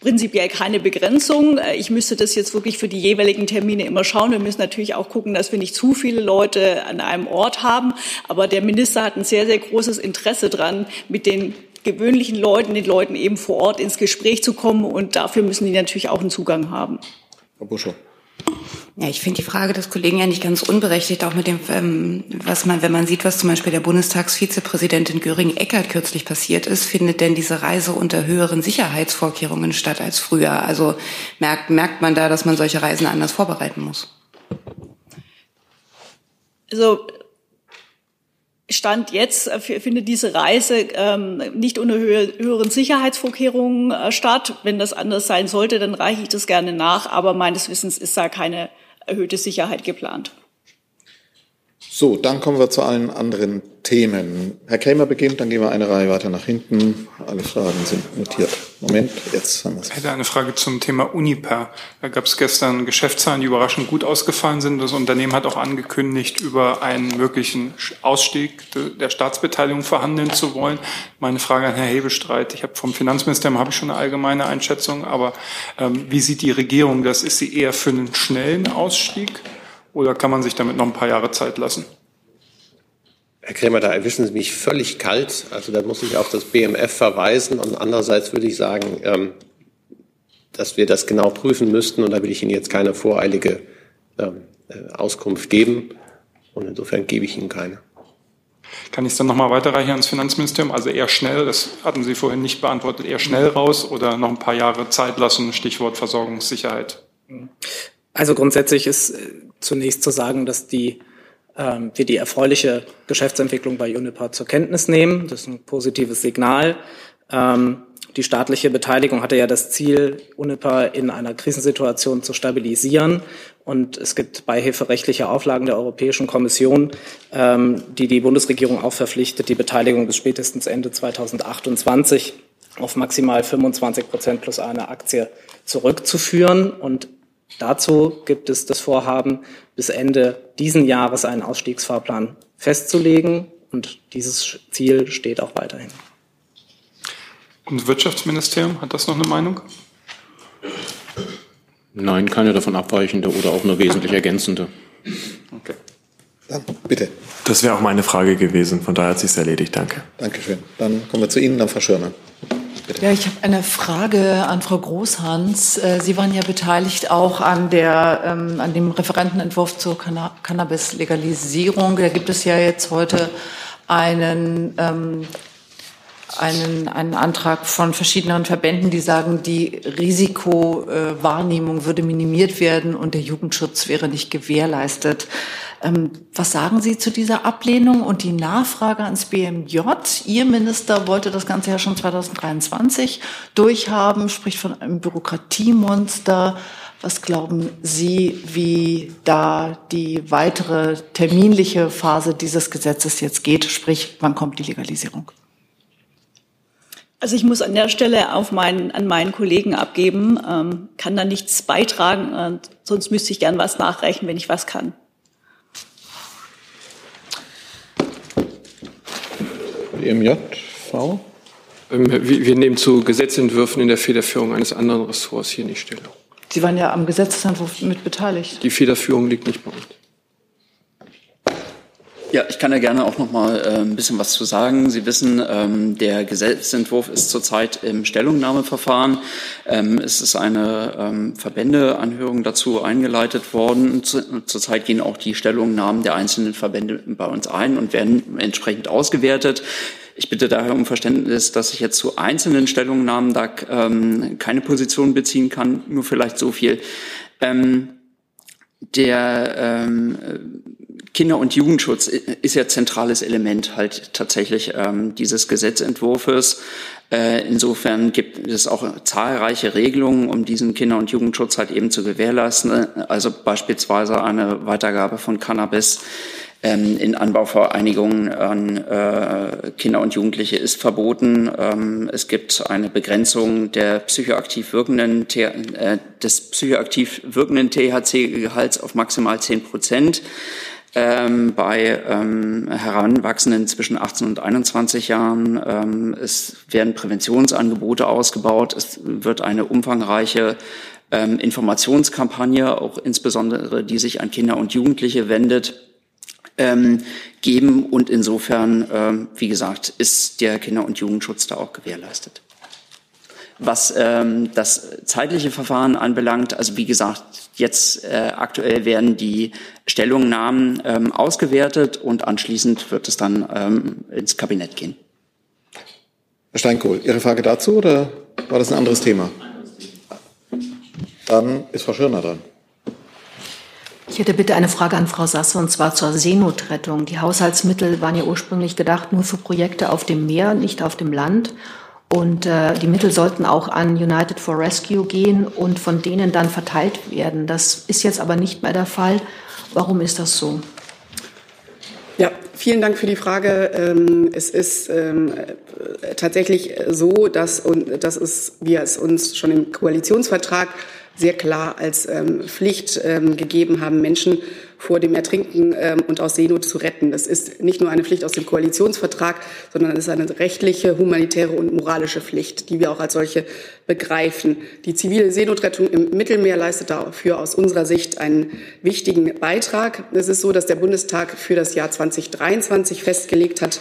prinzipiell keine Begrenzung. Äh, ich müsste das jetzt wirklich für die jeweiligen Termine immer schauen. Wir müssen natürlich auch gucken, dass wir nicht zu viele Leute an einem Ort haben. Aber der Minister hat ein sehr, sehr großes Interesse dran, mit den gewöhnlichen Leuten, den Leuten eben vor Ort ins Gespräch zu kommen. Und dafür müssen die natürlich auch einen Zugang haben. Herr Buschow. Ja, ich finde die Frage des Kollegen ja nicht ganz unberechtigt, auch mit dem, ähm, was man, wenn man sieht, was zum Beispiel der Bundestagsvizepräsidentin Göring-Eckert kürzlich passiert ist, findet denn diese Reise unter höheren Sicherheitsvorkehrungen statt als früher? Also merkt, merkt man da, dass man solche Reisen anders vorbereiten muss? Also Stand jetzt äh, findet diese Reise ähm, nicht unter höheren Sicherheitsvorkehrungen äh, statt. Wenn das anders sein sollte, dann reiche ich das gerne nach. Aber meines Wissens ist da keine erhöhte Sicherheit geplant. So, dann kommen wir zu allen anderen Themen. Herr Krämer beginnt, dann gehen wir eine Reihe weiter nach hinten. Alle Fragen sind notiert. Moment, jetzt haben wir es. Ich hätte eine Frage zum Thema Uniper. Da gab es gestern Geschäftszahlen, die überraschend gut ausgefallen sind. Das Unternehmen hat auch angekündigt, über einen möglichen Ausstieg der Staatsbeteiligung verhandeln zu wollen. Meine Frage an Herrn Hebestreit. Ich habe vom Finanzministerium habe ich schon eine allgemeine Einschätzung, aber ähm, wie sieht die Regierung das? Ist sie eher für einen schnellen Ausstieg? Oder kann man sich damit noch ein paar Jahre Zeit lassen? Herr Krämer, da erwischen Sie mich völlig kalt. Also da muss ich auf das BMF verweisen. Und andererseits würde ich sagen, ähm, dass wir das genau prüfen müssten. Und da will ich Ihnen jetzt keine voreilige ähm, äh, Auskunft geben. Und insofern gebe ich Ihnen keine. Kann ich es dann nochmal weiterreichen ans Finanzministerium? Also eher schnell, das hatten Sie vorhin nicht beantwortet, eher schnell raus oder noch ein paar Jahre Zeit lassen, Stichwort Versorgungssicherheit? Also grundsätzlich ist äh, zunächst zu sagen, dass die, ähm, wir die erfreuliche Geschäftsentwicklung bei Uniper zur Kenntnis nehmen. Das ist ein positives Signal. Ähm, die staatliche Beteiligung hatte ja das Ziel, Uniper in einer Krisensituation zu stabilisieren. Und es gibt beihilferechtliche Auflagen der Europäischen Kommission, ähm, die die Bundesregierung auch verpflichtet, die Beteiligung bis spätestens Ende 2028 auf maximal 25 Prozent plus eine Aktie zurückzuführen. Und Dazu gibt es das Vorhaben, bis Ende diesen Jahres einen Ausstiegsfahrplan festzulegen. Und dieses Ziel steht auch weiterhin. Und das Wirtschaftsministerium, hat das noch eine Meinung? Nein, keine davon abweichende oder auch nur wesentlich ergänzende. Okay. Dann bitte. Das wäre auch meine Frage gewesen. Von daher hat sich erledigt. Danke. Dankeschön. Dann kommen wir zu Ihnen, dann Frau Schirmer. Bitte. Ja, ich habe eine Frage an Frau Großhans. Äh, Sie waren ja beteiligt auch an, der, ähm, an dem Referentenentwurf zur Canna Cannabis-Legalisierung. Da gibt es ja jetzt heute einen, ähm, einen, einen Antrag von verschiedenen Verbänden, die sagen, die Risikowahrnehmung würde minimiert werden und der Jugendschutz wäre nicht gewährleistet. Ähm, was sagen Sie zu dieser Ablehnung und die Nachfrage ans BMJ? Ihr Minister wollte das Ganze ja schon 2023 durchhaben, spricht von einem Bürokratiemonster. Was glauben Sie, wie da die weitere terminliche Phase dieses Gesetzes jetzt geht? Sprich, wann kommt die Legalisierung? Also ich muss an der Stelle auf meinen, an meinen Kollegen abgeben, ähm, kann da nichts beitragen, äh, sonst müsste ich gern was nachrechnen, wenn ich was kann. EMJV? Ähm, wir nehmen zu Gesetzentwürfen in der Federführung eines anderen Ressorts hier nicht Stellung. Sie waren ja am Gesetzentwurf mit beteiligt. Die Federführung liegt nicht bei uns. Ja, ich kann da gerne auch noch mal äh, ein bisschen was zu sagen. Sie wissen, ähm, der Gesetzentwurf ist zurzeit im Stellungnahmeverfahren. Ähm, es ist eine ähm, Verbändeanhörung dazu eingeleitet worden. Zu, zurzeit gehen auch die Stellungnahmen der einzelnen Verbände bei uns ein und werden entsprechend ausgewertet. Ich bitte daher um Verständnis, dass ich jetzt zu einzelnen Stellungnahmen da ähm, keine Position beziehen kann. Nur vielleicht so viel. Ähm, der ähm, Kinder- und Jugendschutz ist ja zentrales Element halt tatsächlich ähm, dieses Gesetzentwurfs. Äh, insofern gibt es auch zahlreiche Regelungen, um diesen Kinder- und Jugendschutz halt eben zu gewährleisten. Also beispielsweise eine Weitergabe von Cannabis ähm, in Anbauvereinigungen an äh, Kinder und Jugendliche ist verboten. Ähm, es gibt eine Begrenzung der psychoaktiv wirkenden, äh, des psychoaktiv wirkenden THC-Gehalts auf maximal 10 Prozent ähm, bei ähm, Heranwachsenden zwischen 18 und 21 Jahren. Ähm, es werden Präventionsangebote ausgebaut. Es wird eine umfangreiche ähm, Informationskampagne, auch insbesondere die sich an Kinder und Jugendliche wendet, ähm, geben. Und insofern, ähm, wie gesagt, ist der Kinder- und Jugendschutz da auch gewährleistet. Was ähm, das zeitliche Verfahren anbelangt, also wie gesagt, jetzt äh, aktuell werden die Stellungnahmen ähm, ausgewertet und anschließend wird es dann ähm, ins Kabinett gehen. Herr Steinkohl, Ihre Frage dazu oder war das ein anderes Thema? Dann ist Frau Schirner dran. Ich hätte bitte eine Frage an Frau Sasse und zwar zur Seenotrettung. Die Haushaltsmittel waren ja ursprünglich gedacht nur für Projekte auf dem Meer, nicht auf dem Land. Und äh, die Mittel sollten auch an United for Rescue gehen und von denen dann verteilt werden. Das ist jetzt aber nicht mehr der Fall. Warum ist das so? Ja, vielen Dank für die Frage. Ähm, es ist ähm, tatsächlich so, dass, dass es, wir es uns schon im Koalitionsvertrag sehr klar als ähm, Pflicht gegeben haben, Menschen vor dem Ertrinken ähm, und aus Seenot zu retten. Das ist nicht nur eine Pflicht aus dem Koalitionsvertrag, sondern es ist eine rechtliche, humanitäre und moralische Pflicht, die wir auch als solche begreifen. Die zivile Seenotrettung im Mittelmeer leistet dafür aus unserer Sicht einen wichtigen Beitrag. Es ist so, dass der Bundestag für das Jahr 2023 festgelegt hat,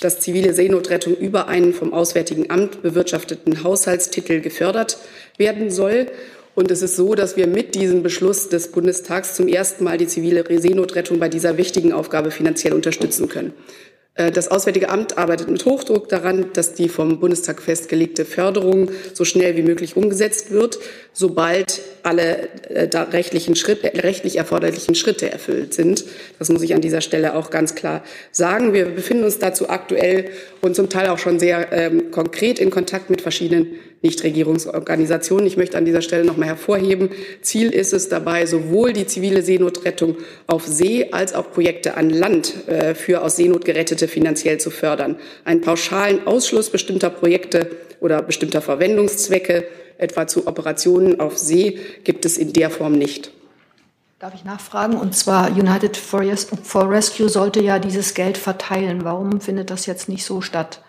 dass zivile Seenotrettung über einen vom Auswärtigen Amt bewirtschafteten Haushaltstitel gefördert werden soll. Und es ist so, dass wir mit diesem Beschluss des Bundestags zum ersten Mal die zivile Seenotrettung bei dieser wichtigen Aufgabe finanziell unterstützen können. Äh, das Auswärtige Amt arbeitet mit Hochdruck daran, dass die vom Bundestag festgelegte Förderung so schnell wie möglich umgesetzt wird, sobald alle äh, rechtlichen Schritt, rechtlich erforderlichen Schritte erfüllt sind. Das muss ich an dieser Stelle auch ganz klar sagen. Wir befinden uns dazu aktuell und zum Teil auch schon sehr ähm, konkret in Kontakt mit verschiedenen Nichtregierungsorganisationen. Ich möchte an dieser Stelle noch mal hervorheben, Ziel ist es dabei, sowohl die zivile Seenotrettung auf See als auch Projekte an Land äh, für aus Seenot gerettete finanziell zu fördern. Einen pauschalen Ausschluss bestimmter Projekte oder bestimmter Verwendungszwecke, etwa zu Operationen auf See, gibt es in der Form nicht. Darf ich nachfragen? Und zwar United for Rescue sollte ja dieses Geld verteilen. Warum findet das jetzt nicht so statt?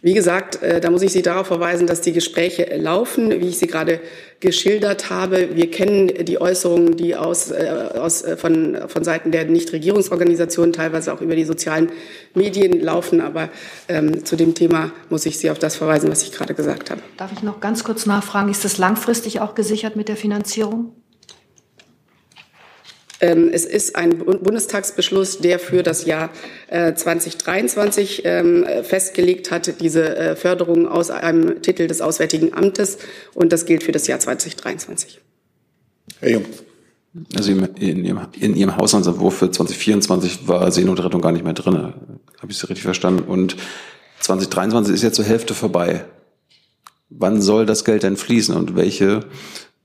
Wie gesagt, äh, da muss ich Sie darauf verweisen, dass die Gespräche laufen, wie ich sie gerade geschildert habe. Wir kennen die Äußerungen, die aus, äh, aus, äh, von, von Seiten der Nichtregierungsorganisationen teilweise auch über die sozialen Medien laufen. Aber ähm, zu dem Thema muss ich Sie auf das verweisen, was ich gerade gesagt habe. Darf ich noch ganz kurz nachfragen, ist das langfristig auch gesichert mit der Finanzierung? Ähm, es ist ein Bundestagsbeschluss, der für das Jahr 2023 äh, ähm, festgelegt hat, diese äh, Förderung aus einem Titel des Auswärtigen Amtes. Und das gilt für das Jahr 2023. Herr Jung. Also in Ihrem, in Ihrem Haushaltsentwurf für 2024 war Seenotrettung gar nicht mehr drin. Habe ich Sie richtig verstanden? Und 2023 ist ja zur Hälfte vorbei. Wann soll das Geld denn fließen und welche,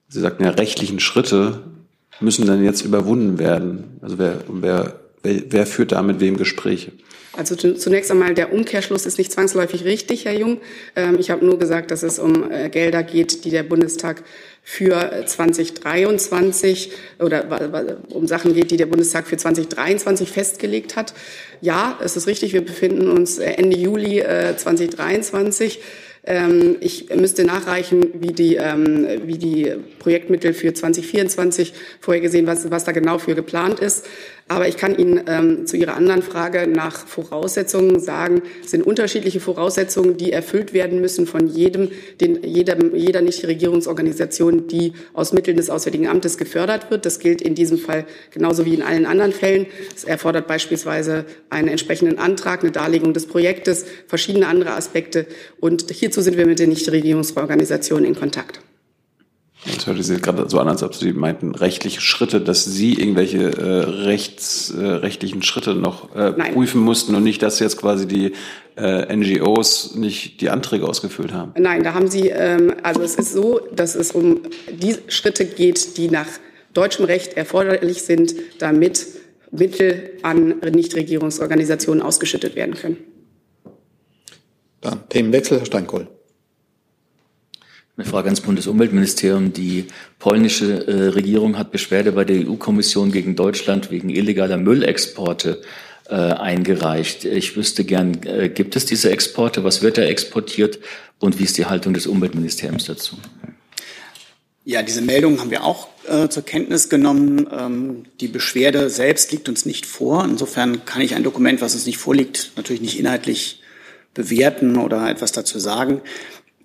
Sie sagten ja, rechtlichen Schritte müssen dann jetzt überwunden werden? Also wer, wer, wer führt da mit wem Gespräche? Also zunächst einmal, der Umkehrschluss ist nicht zwangsläufig richtig, Herr Jung. Ähm, ich habe nur gesagt, dass es um äh, Gelder geht, die der Bundestag für 2023 oder um Sachen geht, die der Bundestag für 2023 festgelegt hat. Ja, es ist richtig, wir befinden uns äh, Ende Juli 2023. Äh, ähm, ich müsste nachreichen, wie die, ähm, wie die Projektmittel für 2024 vorhergesehen, was, was da genau für geplant ist. Aber ich kann Ihnen ähm, zu Ihrer anderen Frage nach Voraussetzungen sagen, es sind unterschiedliche Voraussetzungen, die erfüllt werden müssen von jedem, den, jedem jeder Nichtregierungsorganisation, die aus Mitteln des Auswärtigen Amtes gefördert wird. Das gilt in diesem Fall genauso wie in allen anderen Fällen. Es erfordert beispielsweise einen entsprechenden Antrag, eine Darlegung des Projektes, verschiedene andere Aspekte. Und hierzu sind wir mit den Nichtregierungsorganisationen in Kontakt. Das hörte sich gerade so an, als ob Sie meinten, rechtliche Schritte, dass Sie irgendwelche äh, rechts, äh, rechtlichen Schritte noch äh, prüfen mussten und nicht, dass jetzt quasi die äh, NGOs nicht die Anträge ausgefüllt haben. Nein, da haben Sie, ähm, also es ist so, dass es um die Schritte geht, die nach deutschem Recht erforderlich sind, damit Mittel an Nichtregierungsorganisationen ausgeschüttet werden können. Dann Themenwechsel, Herr Steinkohl. Eine Frage ans Bundesumweltministerium. Die polnische äh, Regierung hat Beschwerde bei der EU-Kommission gegen Deutschland wegen illegaler Müllexporte äh, eingereicht. Ich wüsste gern, äh, gibt es diese Exporte? Was wird da exportiert? Und wie ist die Haltung des Umweltministeriums dazu? Ja, diese Meldung haben wir auch äh, zur Kenntnis genommen. Ähm, die Beschwerde selbst liegt uns nicht vor. Insofern kann ich ein Dokument, was uns nicht vorliegt, natürlich nicht inhaltlich bewerten oder etwas dazu sagen.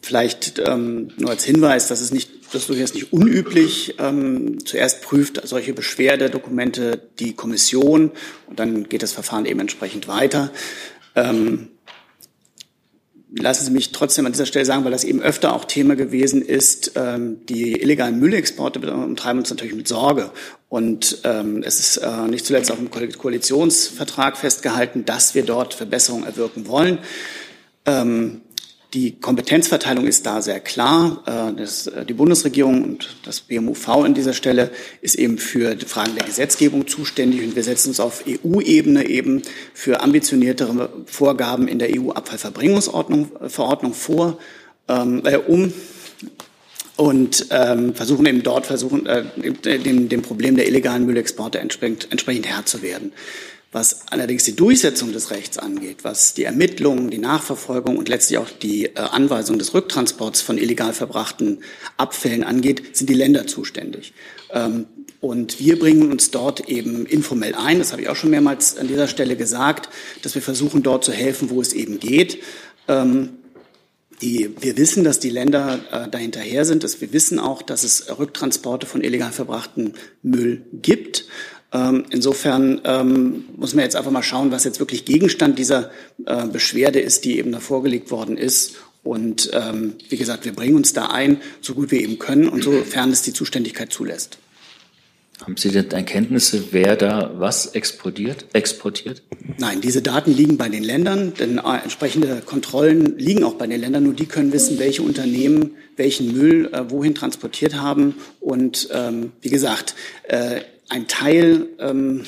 Vielleicht ähm, nur als Hinweis, dass es nicht, das ist durchaus nicht unüblich. Ähm, zuerst prüft solche Beschwerdedokumente die Kommission und dann geht das Verfahren eben entsprechend weiter. Ähm, lassen Sie mich trotzdem an dieser Stelle sagen, weil das eben öfter auch Thema gewesen ist, ähm, die illegalen Müllexporte umtreiben uns natürlich mit Sorge. Und ähm, es ist äh, nicht zuletzt auch im Koalitionsvertrag festgehalten, dass wir dort Verbesserungen erwirken wollen. Ähm, die Kompetenzverteilung ist da sehr klar. Äh, das, äh, die Bundesregierung und das BMUV an dieser Stelle ist eben für Fragen der Gesetzgebung zuständig und wir setzen uns auf EU-Ebene eben für ambitioniertere Vorgaben in der EU-Abfallverbringungsordnung äh, vor, ähm, äh, um und ähm, versuchen eben dort versuchen äh, dem, dem Problem der illegalen Müllexporte entsprechend, entsprechend Herr zu werden. Was allerdings die Durchsetzung des Rechts angeht, was die Ermittlungen, die Nachverfolgung und letztlich auch die äh, Anweisung des Rücktransports von illegal verbrachten Abfällen angeht, sind die Länder zuständig. Ähm, und wir bringen uns dort eben informell ein. Das habe ich auch schon mehrmals an dieser Stelle gesagt, dass wir versuchen, dort zu helfen, wo es eben geht. Ähm, die, wir wissen, dass die Länder äh, dahinterher sind. Dass wir wissen auch, dass es Rücktransporte von illegal verbrachten Müll gibt. Ähm, insofern ähm, muss man jetzt einfach mal schauen, was jetzt wirklich Gegenstand dieser äh, Beschwerde ist, die eben da vorgelegt worden ist. Und ähm, wie gesagt, wir bringen uns da ein, so gut wir eben können und sofern es die Zuständigkeit zulässt. Haben Sie denn Erkenntnisse, wer da was exportiert? exportiert? Nein, diese Daten liegen bei den Ländern, denn äh, entsprechende Kontrollen liegen auch bei den Ländern. Nur die können wissen, welche Unternehmen welchen Müll äh, wohin transportiert haben. Und ähm, wie gesagt, äh, ein Teil ähm,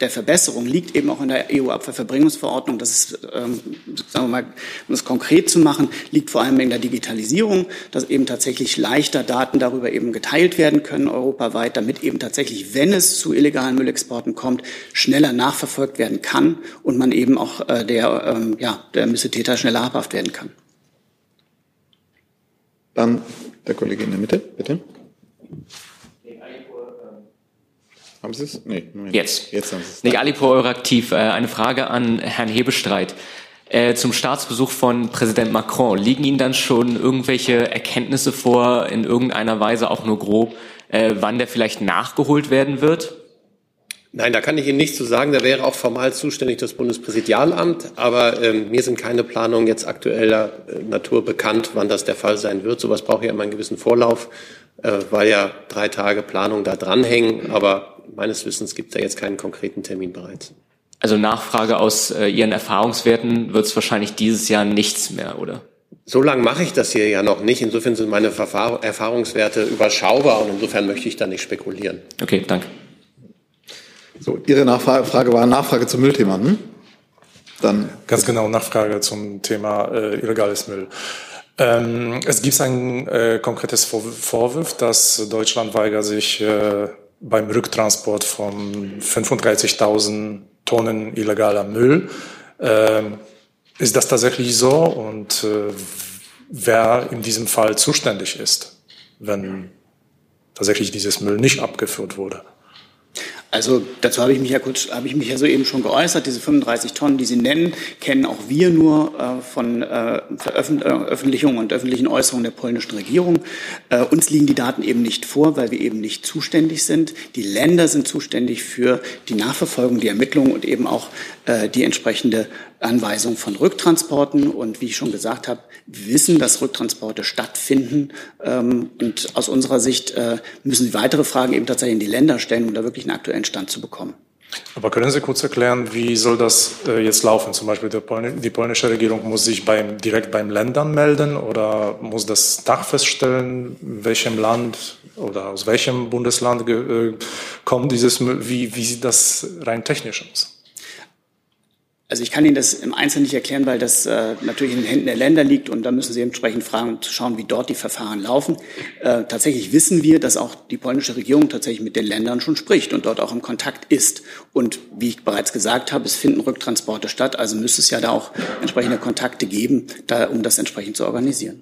der Verbesserung liegt eben auch in der EU-Abfallverbringungsverordnung. Das ist, ähm, sagen wir mal, um das konkret zu machen, liegt vor allem in der Digitalisierung, dass eben tatsächlich leichter Daten darüber eben geteilt werden können europaweit, damit eben tatsächlich, wenn es zu illegalen Müllexporten kommt, schneller nachverfolgt werden kann und man eben auch äh, der, ähm, ja, der Missetäter schneller habhaft werden kann. Dann der Kollege in der Mitte, bitte. Haben Sie es? Nee, Moment. Jetzt. Jetzt haben Sie es. Nick Alipur, Euraktiv. Äh, eine Frage an Herrn Hebestreit. Äh, zum Staatsbesuch von Präsident Macron. Liegen Ihnen dann schon irgendwelche Erkenntnisse vor, in irgendeiner Weise auch nur grob, äh, wann der vielleicht nachgeholt werden wird? Nein, da kann ich Ihnen nichts zu sagen. Da wäre auch formal zuständig das Bundespräsidialamt. Aber ähm, mir sind keine Planungen jetzt aktueller äh, Natur bekannt, wann das der Fall sein wird. Sowas braucht ja immer einen gewissen Vorlauf, äh, weil ja drei Tage Planung da dranhängen. Aber meines Wissens gibt es da jetzt keinen konkreten Termin bereits. Also Nachfrage aus äh, Ihren Erfahrungswerten wird es wahrscheinlich dieses Jahr nichts mehr, oder? So lange mache ich das hier ja noch nicht. Insofern sind meine Verfahr Erfahrungswerte überschaubar und insofern möchte ich da nicht spekulieren. Okay, danke. So, Ihre Nachfrage war Nachfrage zum Müllthema. Hm? Dann Ganz genau, Nachfrage zum Thema äh, illegales Müll. Ähm, es gibt ein äh, konkretes Vorwurf, dass Deutschland weigert sich, äh, beim Rücktransport von 35.000 Tonnen illegaler Müll. Äh, ist das tatsächlich so und äh, wer in diesem Fall zuständig ist, wenn tatsächlich dieses Müll nicht abgeführt wurde? Also dazu habe ich mich ja kurz, habe ich mich ja soeben schon geäußert. Diese 35 Tonnen, die Sie nennen, kennen auch wir nur äh, von äh, Veröffentlichungen und öffentlichen Äußerungen der polnischen Regierung. Äh, uns liegen die Daten eben nicht vor, weil wir eben nicht zuständig sind. Die Länder sind zuständig für die Nachverfolgung, die Ermittlungen und eben auch äh, die entsprechende Anweisung von Rücktransporten. Und wie ich schon gesagt habe, wissen, dass Rücktransporte stattfinden. Ähm, und aus unserer Sicht äh, müssen Sie weitere Fragen eben tatsächlich in die Länder stellen, um da wirklich einen aktuellen Stand zu bekommen. Aber können Sie kurz erklären, wie soll das äh, jetzt laufen? Zum Beispiel die polnische Regierung muss sich beim, direkt beim Ländern melden oder muss das Dach feststellen, welchem Land oder aus welchem Bundesland äh, kommt dieses, wie, wie sieht das rein technisch aus? Also ich kann Ihnen das im Einzelnen nicht erklären, weil das äh, natürlich in den Händen der Länder liegt und da müssen Sie entsprechend fragen und schauen, wie dort die Verfahren laufen. Äh, tatsächlich wissen wir, dass auch die polnische Regierung tatsächlich mit den Ländern schon spricht und dort auch im Kontakt ist. Und wie ich bereits gesagt habe, es finden Rücktransporte statt, also müsste es ja da auch entsprechende Kontakte geben, da, um das entsprechend zu organisieren.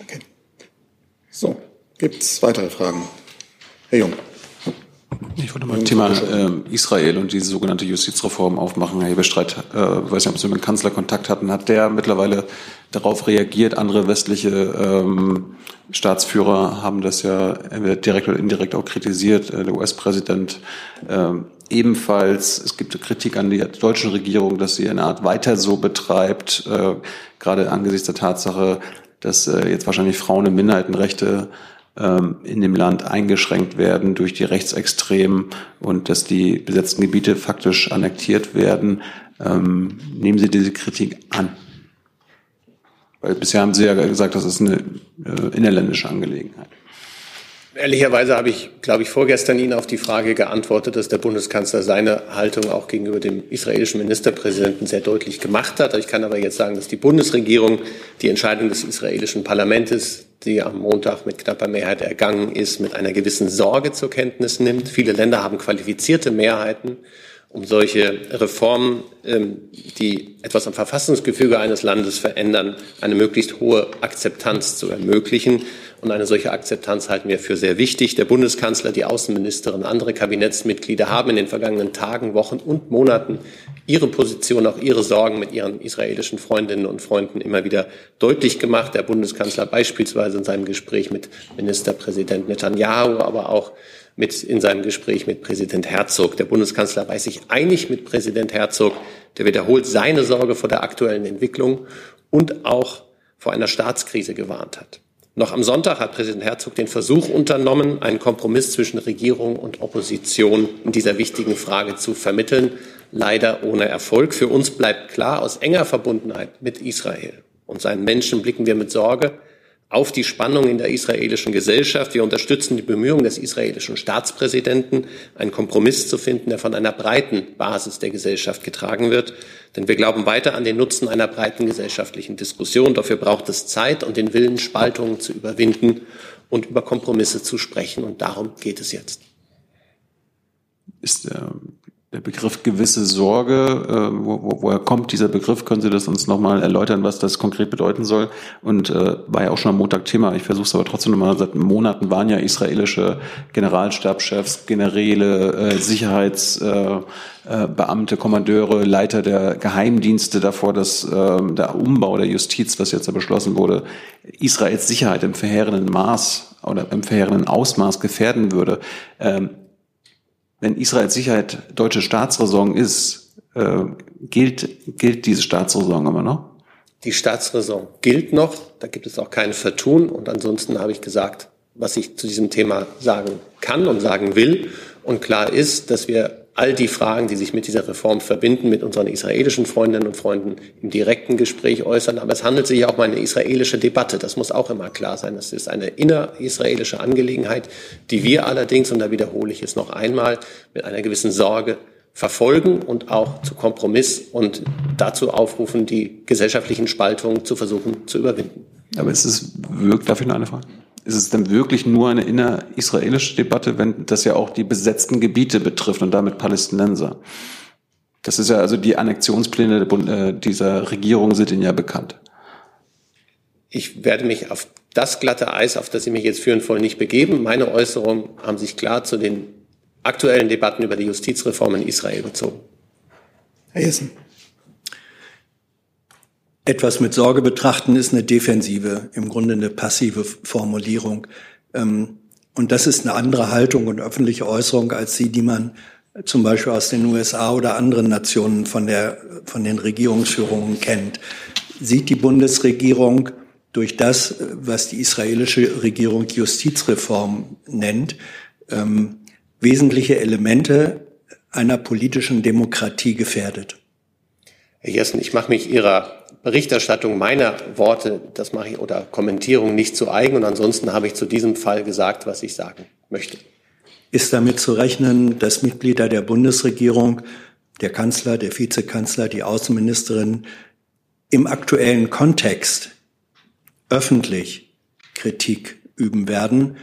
Okay. So, gibt es weitere Fragen? Herr Jung. Ich wollte mal ein Thema äh, Israel und diese sogenannte Justizreform aufmachen. Herr Hebestreit, äh, weiß nicht, ob Sie mit dem Kanzler Kontakt hatten, hat der mittlerweile darauf reagiert? Andere westliche ähm, Staatsführer haben das ja entweder direkt oder indirekt auch kritisiert. Äh, der US-Präsident äh, ebenfalls. Es gibt Kritik an die deutsche Regierung, dass sie eine Art weiter so betreibt, äh, gerade angesichts der Tatsache, dass äh, jetzt wahrscheinlich Frauen- und Minderheitenrechte in dem Land eingeschränkt werden durch die Rechtsextremen und dass die besetzten Gebiete faktisch annektiert werden. Ähm, nehmen Sie diese Kritik an? Weil bisher haben Sie ja gesagt, das ist eine äh, innerländische Angelegenheit. Ehrlicherweise habe ich, glaube ich, vorgestern Ihnen auf die Frage geantwortet, dass der Bundeskanzler seine Haltung auch gegenüber dem israelischen Ministerpräsidenten sehr deutlich gemacht hat. Ich kann aber jetzt sagen, dass die Bundesregierung die Entscheidung des israelischen Parlaments, die am Montag mit knapper Mehrheit ergangen ist, mit einer gewissen Sorge zur Kenntnis nimmt. Viele Länder haben qualifizierte Mehrheiten um solche Reformen, ähm, die etwas am Verfassungsgefüge eines Landes verändern, eine möglichst hohe Akzeptanz zu ermöglichen. Und eine solche Akzeptanz halten wir für sehr wichtig. Der Bundeskanzler, die Außenministerin, andere Kabinettsmitglieder haben in den vergangenen Tagen, Wochen und Monaten ihre Position, auch ihre Sorgen mit ihren israelischen Freundinnen und Freunden immer wieder deutlich gemacht. Der Bundeskanzler beispielsweise in seinem Gespräch mit Ministerpräsident Netanyahu, aber auch mit in seinem Gespräch mit Präsident Herzog. Der Bundeskanzler weiß sich einig mit Präsident Herzog. Der wiederholt seine Sorge vor der aktuellen Entwicklung und auch vor einer Staatskrise gewarnt hat. Noch am Sonntag hat Präsident Herzog den Versuch unternommen, einen Kompromiss zwischen Regierung und Opposition in dieser wichtigen Frage zu vermitteln, leider ohne Erfolg. Für uns bleibt klar, aus enger Verbundenheit mit Israel und seinen Menschen blicken wir mit Sorge auf die Spannung in der israelischen Gesellschaft. Wir unterstützen die Bemühungen des israelischen Staatspräsidenten, einen Kompromiss zu finden, der von einer breiten Basis der Gesellschaft getragen wird. Denn wir glauben weiter an den Nutzen einer breiten gesellschaftlichen Diskussion. Dafür braucht es Zeit und den Willen, Spaltungen zu überwinden und über Kompromisse zu sprechen. Und darum geht es jetzt. Ist äh, der Begriff gewisse Sorge, äh, wo, wo, woher kommt dieser Begriff? Können Sie das uns nochmal erläutern, was das konkret bedeuten soll? Und äh, war ja auch schon am Montag Thema, ich versuche es aber trotzdem nochmal, seit Monaten waren ja israelische Generalstabschefs, Generäle, äh, Sicherheitsbeamte, äh, äh, Kommandeure, Leiter der Geheimdienste davor, dass äh, der Umbau der Justiz, was jetzt ja beschlossen wurde, Israels Sicherheit im verheerenden Maß oder im verheerenden Ausmaß gefährden würde. Ähm, wenn Israels Sicherheit deutsche Staatsräson ist, äh, gilt, gilt diese Staatsräson immer noch? Die Staatsräson gilt noch, da gibt es auch kein Vertun. Und ansonsten habe ich gesagt, was ich zu diesem Thema sagen kann und sagen will. Und klar ist, dass wir all die Fragen, die sich mit dieser Reform verbinden, mit unseren israelischen Freundinnen und Freunden im direkten Gespräch äußern. Aber es handelt sich auch um eine israelische Debatte. Das muss auch immer klar sein. Es ist eine innerisraelische Angelegenheit, die wir allerdings, und da wiederhole ich es noch einmal, mit einer gewissen Sorge verfolgen und auch zu Kompromiss und dazu aufrufen, die gesellschaftlichen Spaltungen zu versuchen zu überwinden. Aber ist es darf ich noch eine Frage? Ist es denn wirklich nur eine innerisraelische Debatte, wenn das ja auch die besetzten Gebiete betrifft und damit Palästinenser? Das ist ja also die Annexionspläne äh, dieser Regierung sind Ihnen ja bekannt. ich werde mich auf das glatte Eis, auf das Sie mich jetzt führen wollen, nicht begeben. Meine Äußerungen haben sich klar zu den aktuellen Debatten über die Justizreform in Israel bezogen. Herr Jessen. Etwas mit Sorge betrachten ist eine defensive, im Grunde eine passive Formulierung. Ähm, und das ist eine andere Haltung und öffentliche Äußerung als die, die man zum Beispiel aus den USA oder anderen Nationen von, der, von den Regierungsführungen kennt. Sieht die Bundesregierung durch das, was die israelische Regierung Justizreform nennt, ähm, wesentliche Elemente einer politischen Demokratie gefährdet? Herr Jessen, ich mache mich Ihrer Berichterstattung meiner Worte, das mache ich, oder Kommentierung nicht zu eigen. Und ansonsten habe ich zu diesem Fall gesagt, was ich sagen möchte. Ist damit zu rechnen, dass Mitglieder der Bundesregierung, der Kanzler, der Vizekanzler, die Außenministerin im aktuellen Kontext öffentlich Kritik üben werden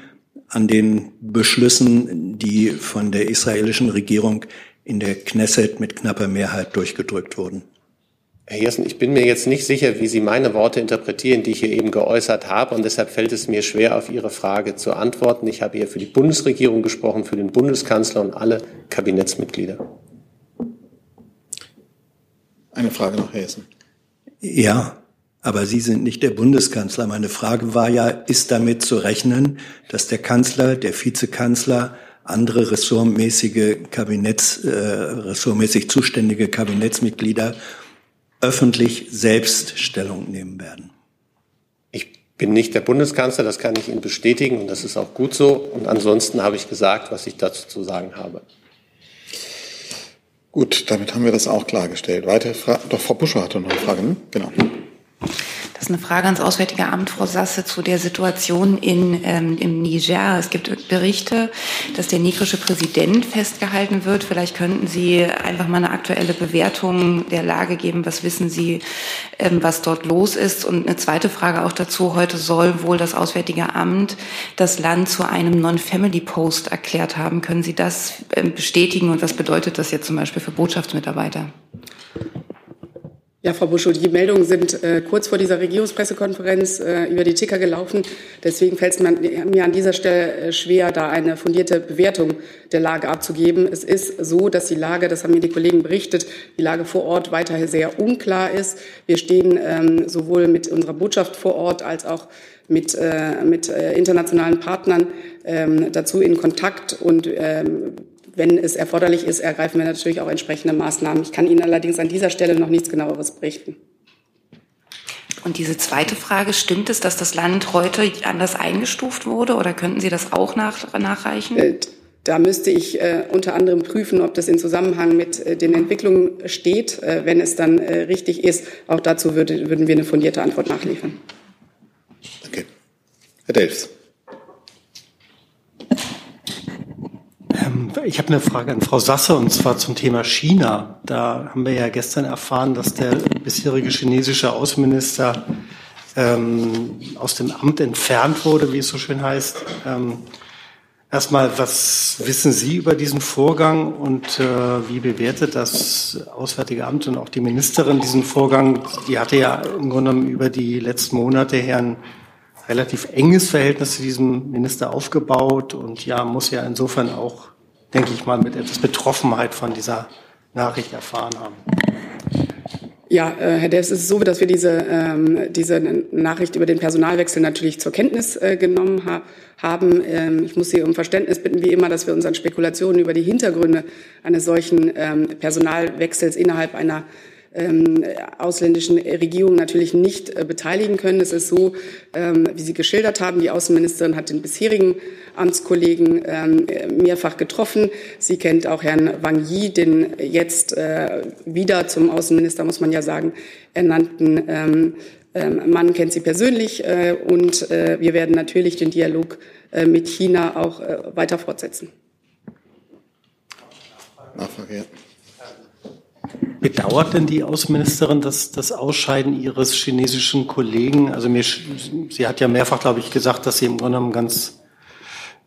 an den Beschlüssen, die von der israelischen Regierung in der Knesset mit knapper Mehrheit durchgedrückt wurden? Herr Jessen, ich bin mir jetzt nicht sicher, wie Sie meine Worte interpretieren, die ich hier eben geäußert habe. Und deshalb fällt es mir schwer, auf Ihre Frage zu antworten. Ich habe hier für die Bundesregierung gesprochen, für den Bundeskanzler und alle Kabinettsmitglieder. Eine Frage noch, Herr Jessen. Ja, aber Sie sind nicht der Bundeskanzler. Meine Frage war ja, ist damit zu rechnen, dass der Kanzler, der Vizekanzler, andere ressortmäßige Kabinetts, äh, ressortmäßig zuständige Kabinettsmitglieder öffentlich selbst Stellung nehmen werden. Ich bin nicht der Bundeskanzler, das kann ich Ihnen bestätigen und das ist auch gut so. Und ansonsten habe ich gesagt, was ich dazu zu sagen habe. Gut, damit haben wir das auch klargestellt. Weitere Fragen? Doch, Frau Buscher hatte noch eine Frage. Ne? Genau. Das ist eine Frage ans Auswärtige Amt, Frau Sasse, zu der Situation in, ähm, im Niger. Es gibt Berichte, dass der nigrische Präsident festgehalten wird. Vielleicht könnten Sie einfach mal eine aktuelle Bewertung der Lage geben. Was wissen Sie, ähm, was dort los ist? Und eine zweite Frage auch dazu. Heute soll wohl das Auswärtige Amt das Land zu einem Non-Family-Post erklärt haben. Können Sie das ähm, bestätigen? Und was bedeutet das jetzt zum Beispiel für Botschaftsmitarbeiter? Ja, Frau Buschow, die Meldungen sind äh, kurz vor dieser Regierungspressekonferenz äh, über die Ticker gelaufen. Deswegen fällt es mir an dieser Stelle äh, schwer, da eine fundierte Bewertung der Lage abzugeben. Es ist so, dass die Lage, das haben mir die Kollegen berichtet, die Lage vor Ort weiterhin sehr unklar ist. Wir stehen ähm, sowohl mit unserer Botschaft vor Ort als auch mit, äh, mit äh, internationalen Partnern ähm, dazu in Kontakt und ähm, wenn es erforderlich ist, ergreifen wir natürlich auch entsprechende Maßnahmen. Ich kann Ihnen allerdings an dieser Stelle noch nichts genaueres berichten. Und diese zweite Frage, stimmt es, dass das Land heute anders eingestuft wurde oder könnten Sie das auch nach, nachreichen? Äh, da müsste ich äh, unter anderem prüfen, ob das in Zusammenhang mit äh, den Entwicklungen steht. Äh, wenn es dann äh, richtig ist, auch dazu würde, würden wir eine fundierte Antwort nachliefern. Danke. Herr Delfs. Ich habe eine Frage an Frau Sasse und zwar zum Thema China. Da haben wir ja gestern erfahren, dass der bisherige chinesische Außenminister ähm, aus dem Amt entfernt wurde, wie es so schön heißt. Ähm, erstmal, was wissen Sie über diesen Vorgang und äh, wie bewertet das Auswärtige Amt und auch die Ministerin diesen Vorgang? Die hatte ja im Grunde genommen über die letzten Monate her ein relativ enges Verhältnis zu diesem Minister aufgebaut und ja, muss ja insofern auch, denke ich mal, mit etwas Betroffenheit von dieser Nachricht erfahren haben. Ja, äh, Herr Devs, es ist so, dass wir diese, ähm, diese Nachricht über den Personalwechsel natürlich zur Kenntnis äh, genommen ha haben. Ähm, ich muss Sie um Verständnis bitten, wie immer, dass wir uns an Spekulationen über die Hintergründe eines solchen ähm, Personalwechsels innerhalb einer ähm, ausländischen Regierung natürlich nicht äh, beteiligen können. Es ist so, ähm, wie Sie geschildert haben, die Außenministerin hat den bisherigen Amtskollegen ähm, mehrfach getroffen. Sie kennt auch Herrn Wang Yi, den jetzt äh, wieder zum Außenminister, muss man ja sagen, ernannten ähm, ähm, Mann kennt sie persönlich äh, und äh, wir werden natürlich den Dialog äh, mit China auch äh, weiter fortsetzen. Nachfrage, ja. Bedauert denn die Außenministerin das, das Ausscheiden ihres chinesischen Kollegen? Also mir, sie hat ja mehrfach, glaube ich, gesagt, dass sie im Grunde genommen ganz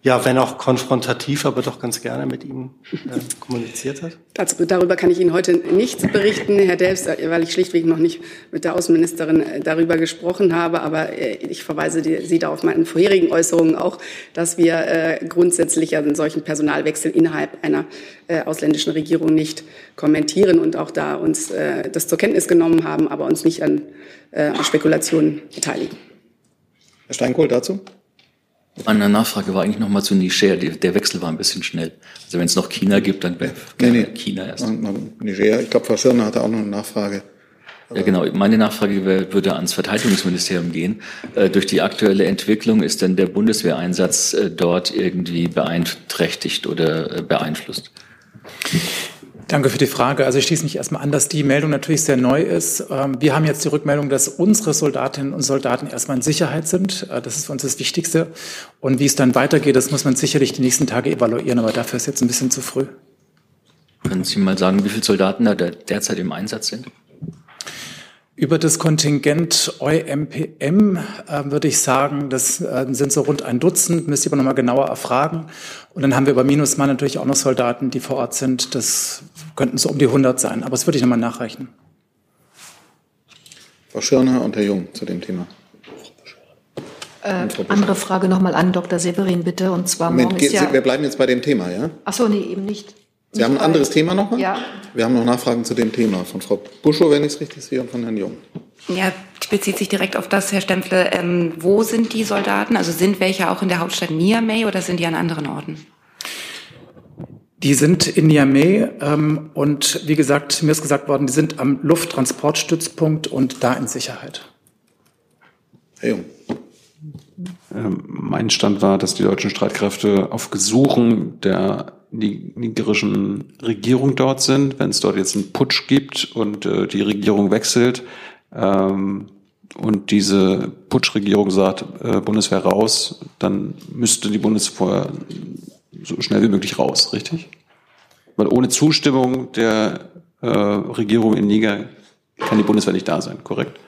ja, wenn auch konfrontativ, aber doch ganz gerne mit ihm äh, kommuniziert hat? Dazu, darüber kann ich Ihnen heute nichts berichten, Herr Delfs, weil ich schlichtweg noch nicht mit der Außenministerin äh, darüber gesprochen habe. Aber äh, ich verweise die, Sie da auf meine vorherigen Äußerungen auch, dass wir äh, grundsätzlich einen solchen Personalwechsel innerhalb einer äh, ausländischen Regierung nicht kommentieren und auch da uns äh, das zur Kenntnis genommen haben, aber uns nicht an Spekulationen beteiligen. Herr Steinkohl dazu? Meine Nachfrage war eigentlich nochmal zu Niger. Der Wechsel war ein bisschen schnell. Also wenn es noch China gibt, dann wäre nee, nee. China erst. Niger, ich glaube, Frau Schirner hatte auch noch eine Nachfrage. Ja, genau. Meine Nachfrage würde ans Verteidigungsministerium gehen. Äh, durch die aktuelle Entwicklung ist denn der Bundeswehreinsatz äh, dort irgendwie beeinträchtigt oder äh, beeinflusst? Danke für die Frage. Also ich schließe mich erstmal an, dass die Meldung natürlich sehr neu ist. Ähm, wir haben jetzt die Rückmeldung, dass unsere Soldatinnen und Soldaten erstmal in Sicherheit sind. Äh, das ist für uns das Wichtigste. Und wie es dann weitergeht, das muss man sicherlich die nächsten Tage evaluieren, aber dafür ist jetzt ein bisschen zu früh. Können Sie mal sagen, wie viele Soldaten da derzeit im Einsatz sind? Über das Kontingent EUMPM äh, würde ich sagen, das äh, sind so rund ein Dutzend, müsste ich aber nochmal genauer erfragen. Und dann haben wir bei Minusma natürlich auch noch Soldaten, die vor Ort sind. Das könnten so um die 100 sein, aber das würde ich nochmal nachreichen. Frau Schirner und Herr Jung zu dem Thema. Äh, andere Frage nochmal an Dr. Severin, bitte. Und zwar Moment, morgen ist ja wir bleiben jetzt bei dem Thema, ja? Ach so, nee, eben nicht. Sie haben ein anderes Thema nochmal? Ja. Wir haben noch Nachfragen zu dem Thema von Frau Buschow, wenn ich es richtig sehe, und von Herrn Jung. Ja, bezieht sich direkt auf das, Herr Stempfle. Ähm, wo sind die Soldaten? Also sind welche auch in der Hauptstadt Niamey oder sind die an anderen Orten? Die sind in Niamey ähm, und wie gesagt, mir ist gesagt worden, die sind am Lufttransportstützpunkt und da in Sicherheit. Herr Jung. Ähm, mein Stand war, dass die deutschen Streitkräfte auf Gesuchen der nigerischen Regierung dort sind. Wenn es dort jetzt einen Putsch gibt und äh, die Regierung wechselt ähm, und diese Putschregierung sagt, äh, Bundeswehr raus, dann müsste die Bundeswehr so schnell wie möglich raus, richtig? Weil ohne Zustimmung der äh, Regierung in Niger kann die Bundeswehr nicht da sein, korrekt?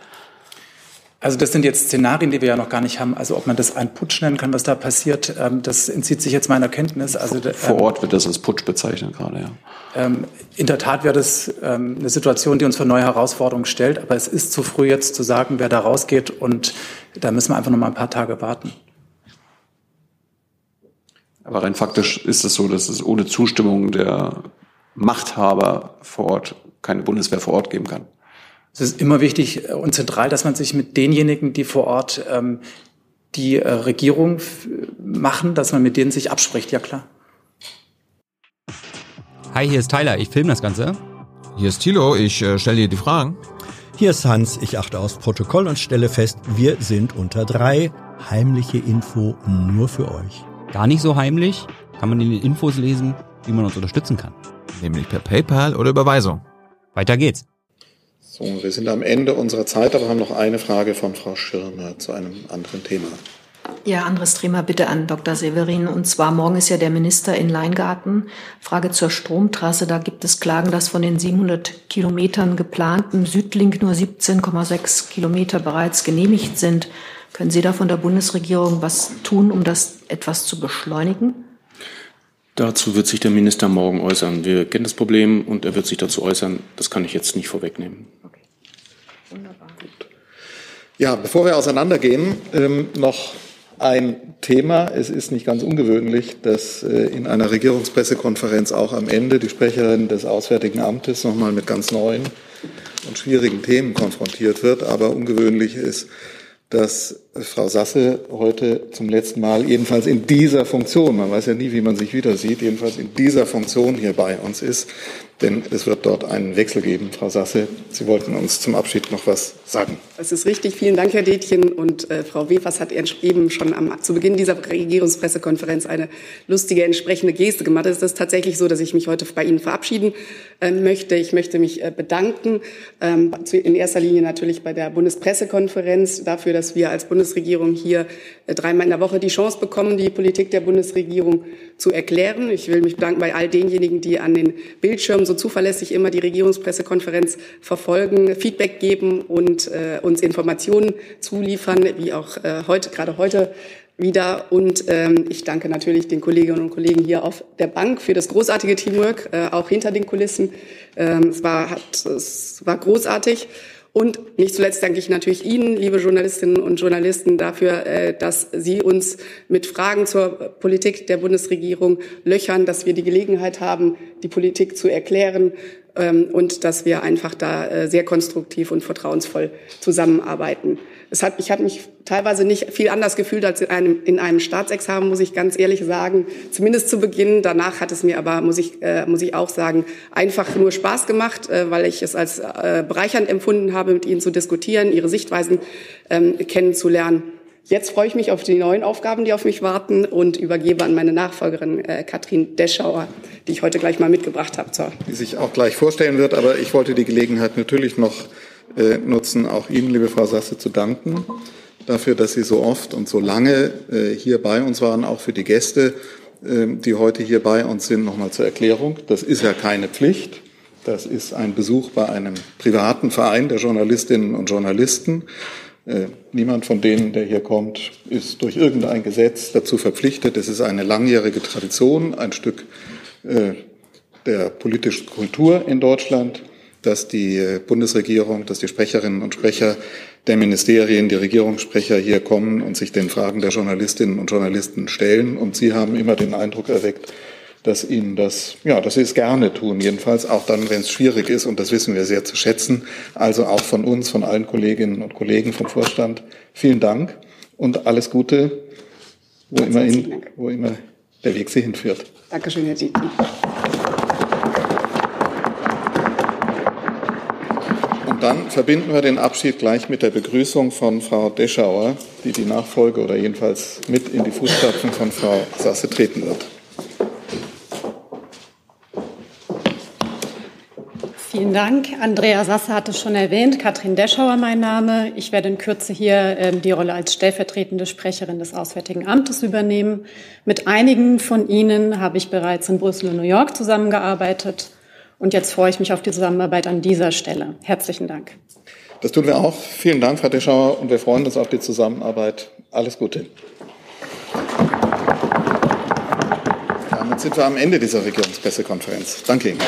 Also das sind jetzt Szenarien, die wir ja noch gar nicht haben. Also ob man das ein Putsch nennen kann, was da passiert, ähm, das entzieht sich jetzt meiner Kenntnis. Also vor Ort wird das als Putsch bezeichnet gerade, ja. Ähm, in der Tat wäre das ähm, eine Situation, die uns vor neue Herausforderungen stellt. Aber es ist zu früh jetzt zu sagen, wer da rausgeht. Und da müssen wir einfach noch mal ein paar Tage warten. Aber rein faktisch ist es so, dass es ohne Zustimmung der Machthaber vor Ort keine Bundeswehr vor Ort geben kann. Es ist immer wichtig und zentral, dass man sich mit denjenigen, die vor Ort ähm, die äh, Regierung machen, dass man mit denen sich abspricht, ja klar. Hi, hier ist Tyler, ich filme das Ganze. Hier ist Thilo, ich äh, stelle dir die Fragen. Hier ist Hans, ich achte aufs Protokoll und stelle fest, wir sind unter drei. Heimliche Info nur für euch. Gar nicht so heimlich, kann man in den Infos lesen, wie man uns unterstützen kann. Nämlich per PayPal oder Überweisung. Weiter geht's. So, wir sind am Ende unserer Zeit, aber haben noch eine Frage von Frau Schirmer zu einem anderen Thema. Ja, anderes Thema bitte an Dr. Severin. Und zwar morgen ist ja der Minister in Leingarten. Frage zur Stromtrasse. Da gibt es Klagen, dass von den 700 Kilometern geplanten Südlink nur 17,6 Kilometer bereits genehmigt sind. Können Sie da von der Bundesregierung was tun, um das etwas zu beschleunigen? Dazu wird sich der Minister morgen äußern. Wir kennen das Problem und er wird sich dazu äußern. Das kann ich jetzt nicht vorwegnehmen. Okay. Wunderbar. Gut. Ja, bevor wir auseinandergehen, ähm, noch ein Thema. Es ist nicht ganz ungewöhnlich, dass äh, in einer Regierungspressekonferenz auch am Ende die Sprecherin des Auswärtigen Amtes nochmal mit ganz neuen und schwierigen Themen konfrontiert wird. Aber ungewöhnlich ist, dass Frau Sasse heute zum letzten Mal, jedenfalls in dieser Funktion, man weiß ja nie, wie man sich wieder sieht, jedenfalls in dieser Funktion hier bei uns ist denn es wird dort einen Wechsel geben. Frau Sasse, Sie wollten uns zum Abschied noch was sagen. Das ist richtig. Vielen Dank, Herr Detjen. Und äh, Frau Wefers hat eben schon am, zu Beginn dieser Regierungspressekonferenz eine lustige entsprechende Geste gemacht. Es ist tatsächlich so, dass ich mich heute bei Ihnen verabschieden äh, möchte. Ich möchte mich äh, bedanken, ähm, in erster Linie natürlich bei der Bundespressekonferenz dafür, dass wir als Bundesregierung hier äh, dreimal in der Woche die Chance bekommen, die Politik der Bundesregierung zu erklären. Ich will mich bedanken bei all denjenigen, die an den Bildschirmen so zuverlässig immer die Regierungspressekonferenz verfolgen, Feedback geben und äh, uns Informationen zuliefern, wie auch äh, heute, gerade heute wieder. Und ähm, ich danke natürlich den Kolleginnen und Kollegen hier auf der Bank für das großartige Teamwork, äh, auch hinter den Kulissen. Ähm, es, war, hat, es war großartig. Und nicht zuletzt danke ich natürlich Ihnen, liebe Journalistinnen und Journalisten, dafür, äh, dass Sie uns mit Fragen zur Politik der Bundesregierung löchern, dass wir die Gelegenheit haben, die Politik zu erklären ähm, und dass wir einfach da äh, sehr konstruktiv und vertrauensvoll zusammenarbeiten. Es hat, ich habe mich teilweise nicht viel anders gefühlt als in einem, in einem Staatsexamen, muss ich ganz ehrlich sagen. Zumindest zu Beginn. Danach hat es mir aber, muss ich, äh, muss ich auch sagen, einfach nur Spaß gemacht, äh, weil ich es als äh, bereichernd empfunden habe, mit Ihnen zu diskutieren, Ihre Sichtweisen ähm, kennenzulernen. Jetzt freue ich mich auf die neuen Aufgaben, die auf mich warten und übergebe an meine Nachfolgerin äh, Katrin Deschauer, die ich heute gleich mal mitgebracht habe. So. Die sich auch gleich vorstellen wird, aber ich wollte die Gelegenheit natürlich noch äh, nutzen, auch Ihnen, liebe Frau Sasse, zu danken dafür, dass Sie so oft und so lange äh, hier bei uns waren, auch für die Gäste, äh, die heute hier bei uns sind. Nochmal zur Erklärung. Das ist ja keine Pflicht. Das ist ein Besuch bei einem privaten Verein der Journalistinnen und Journalisten. Niemand von denen, der hier kommt, ist durch irgendein Gesetz dazu verpflichtet. Es ist eine langjährige Tradition, ein Stück der politischen Kultur in Deutschland dass die Bundesregierung, dass die Sprecherinnen und Sprecher der Ministerien, die Regierungssprecher hier kommen und sich den Fragen der Journalistinnen und Journalisten stellen. Und Sie haben immer den Eindruck erweckt, dass Ihnen das, ja, dass Sie es gerne tun, jedenfalls auch dann, wenn es schwierig ist. Und das wissen wir sehr zu schätzen. Also auch von uns, von allen Kolleginnen und Kollegen vom Vorstand. Vielen Dank und alles Gute, wo, immer, in, wo immer der Weg Sie hinführt. Dankeschön, Herr Dietl. Dann verbinden wir den Abschied gleich mit der Begrüßung von Frau Deschauer, die die Nachfolge oder jedenfalls mit in die Fußstapfen von Frau Sasse treten wird. Vielen Dank. Andrea Sasse hat es schon erwähnt. Katrin Deschauer mein Name. Ich werde in Kürze hier äh, die Rolle als stellvertretende Sprecherin des Auswärtigen Amtes übernehmen. Mit einigen von Ihnen habe ich bereits in Brüssel und New York zusammengearbeitet. Und jetzt freue ich mich auf die Zusammenarbeit an dieser Stelle. Herzlichen Dank. Das tun wir auch. Vielen Dank, Frau Deschauer, und wir freuen uns auf die Zusammenarbeit. Alles Gute. Damit sind wir am Ende dieser Regierungspressekonferenz. Danke Ihnen.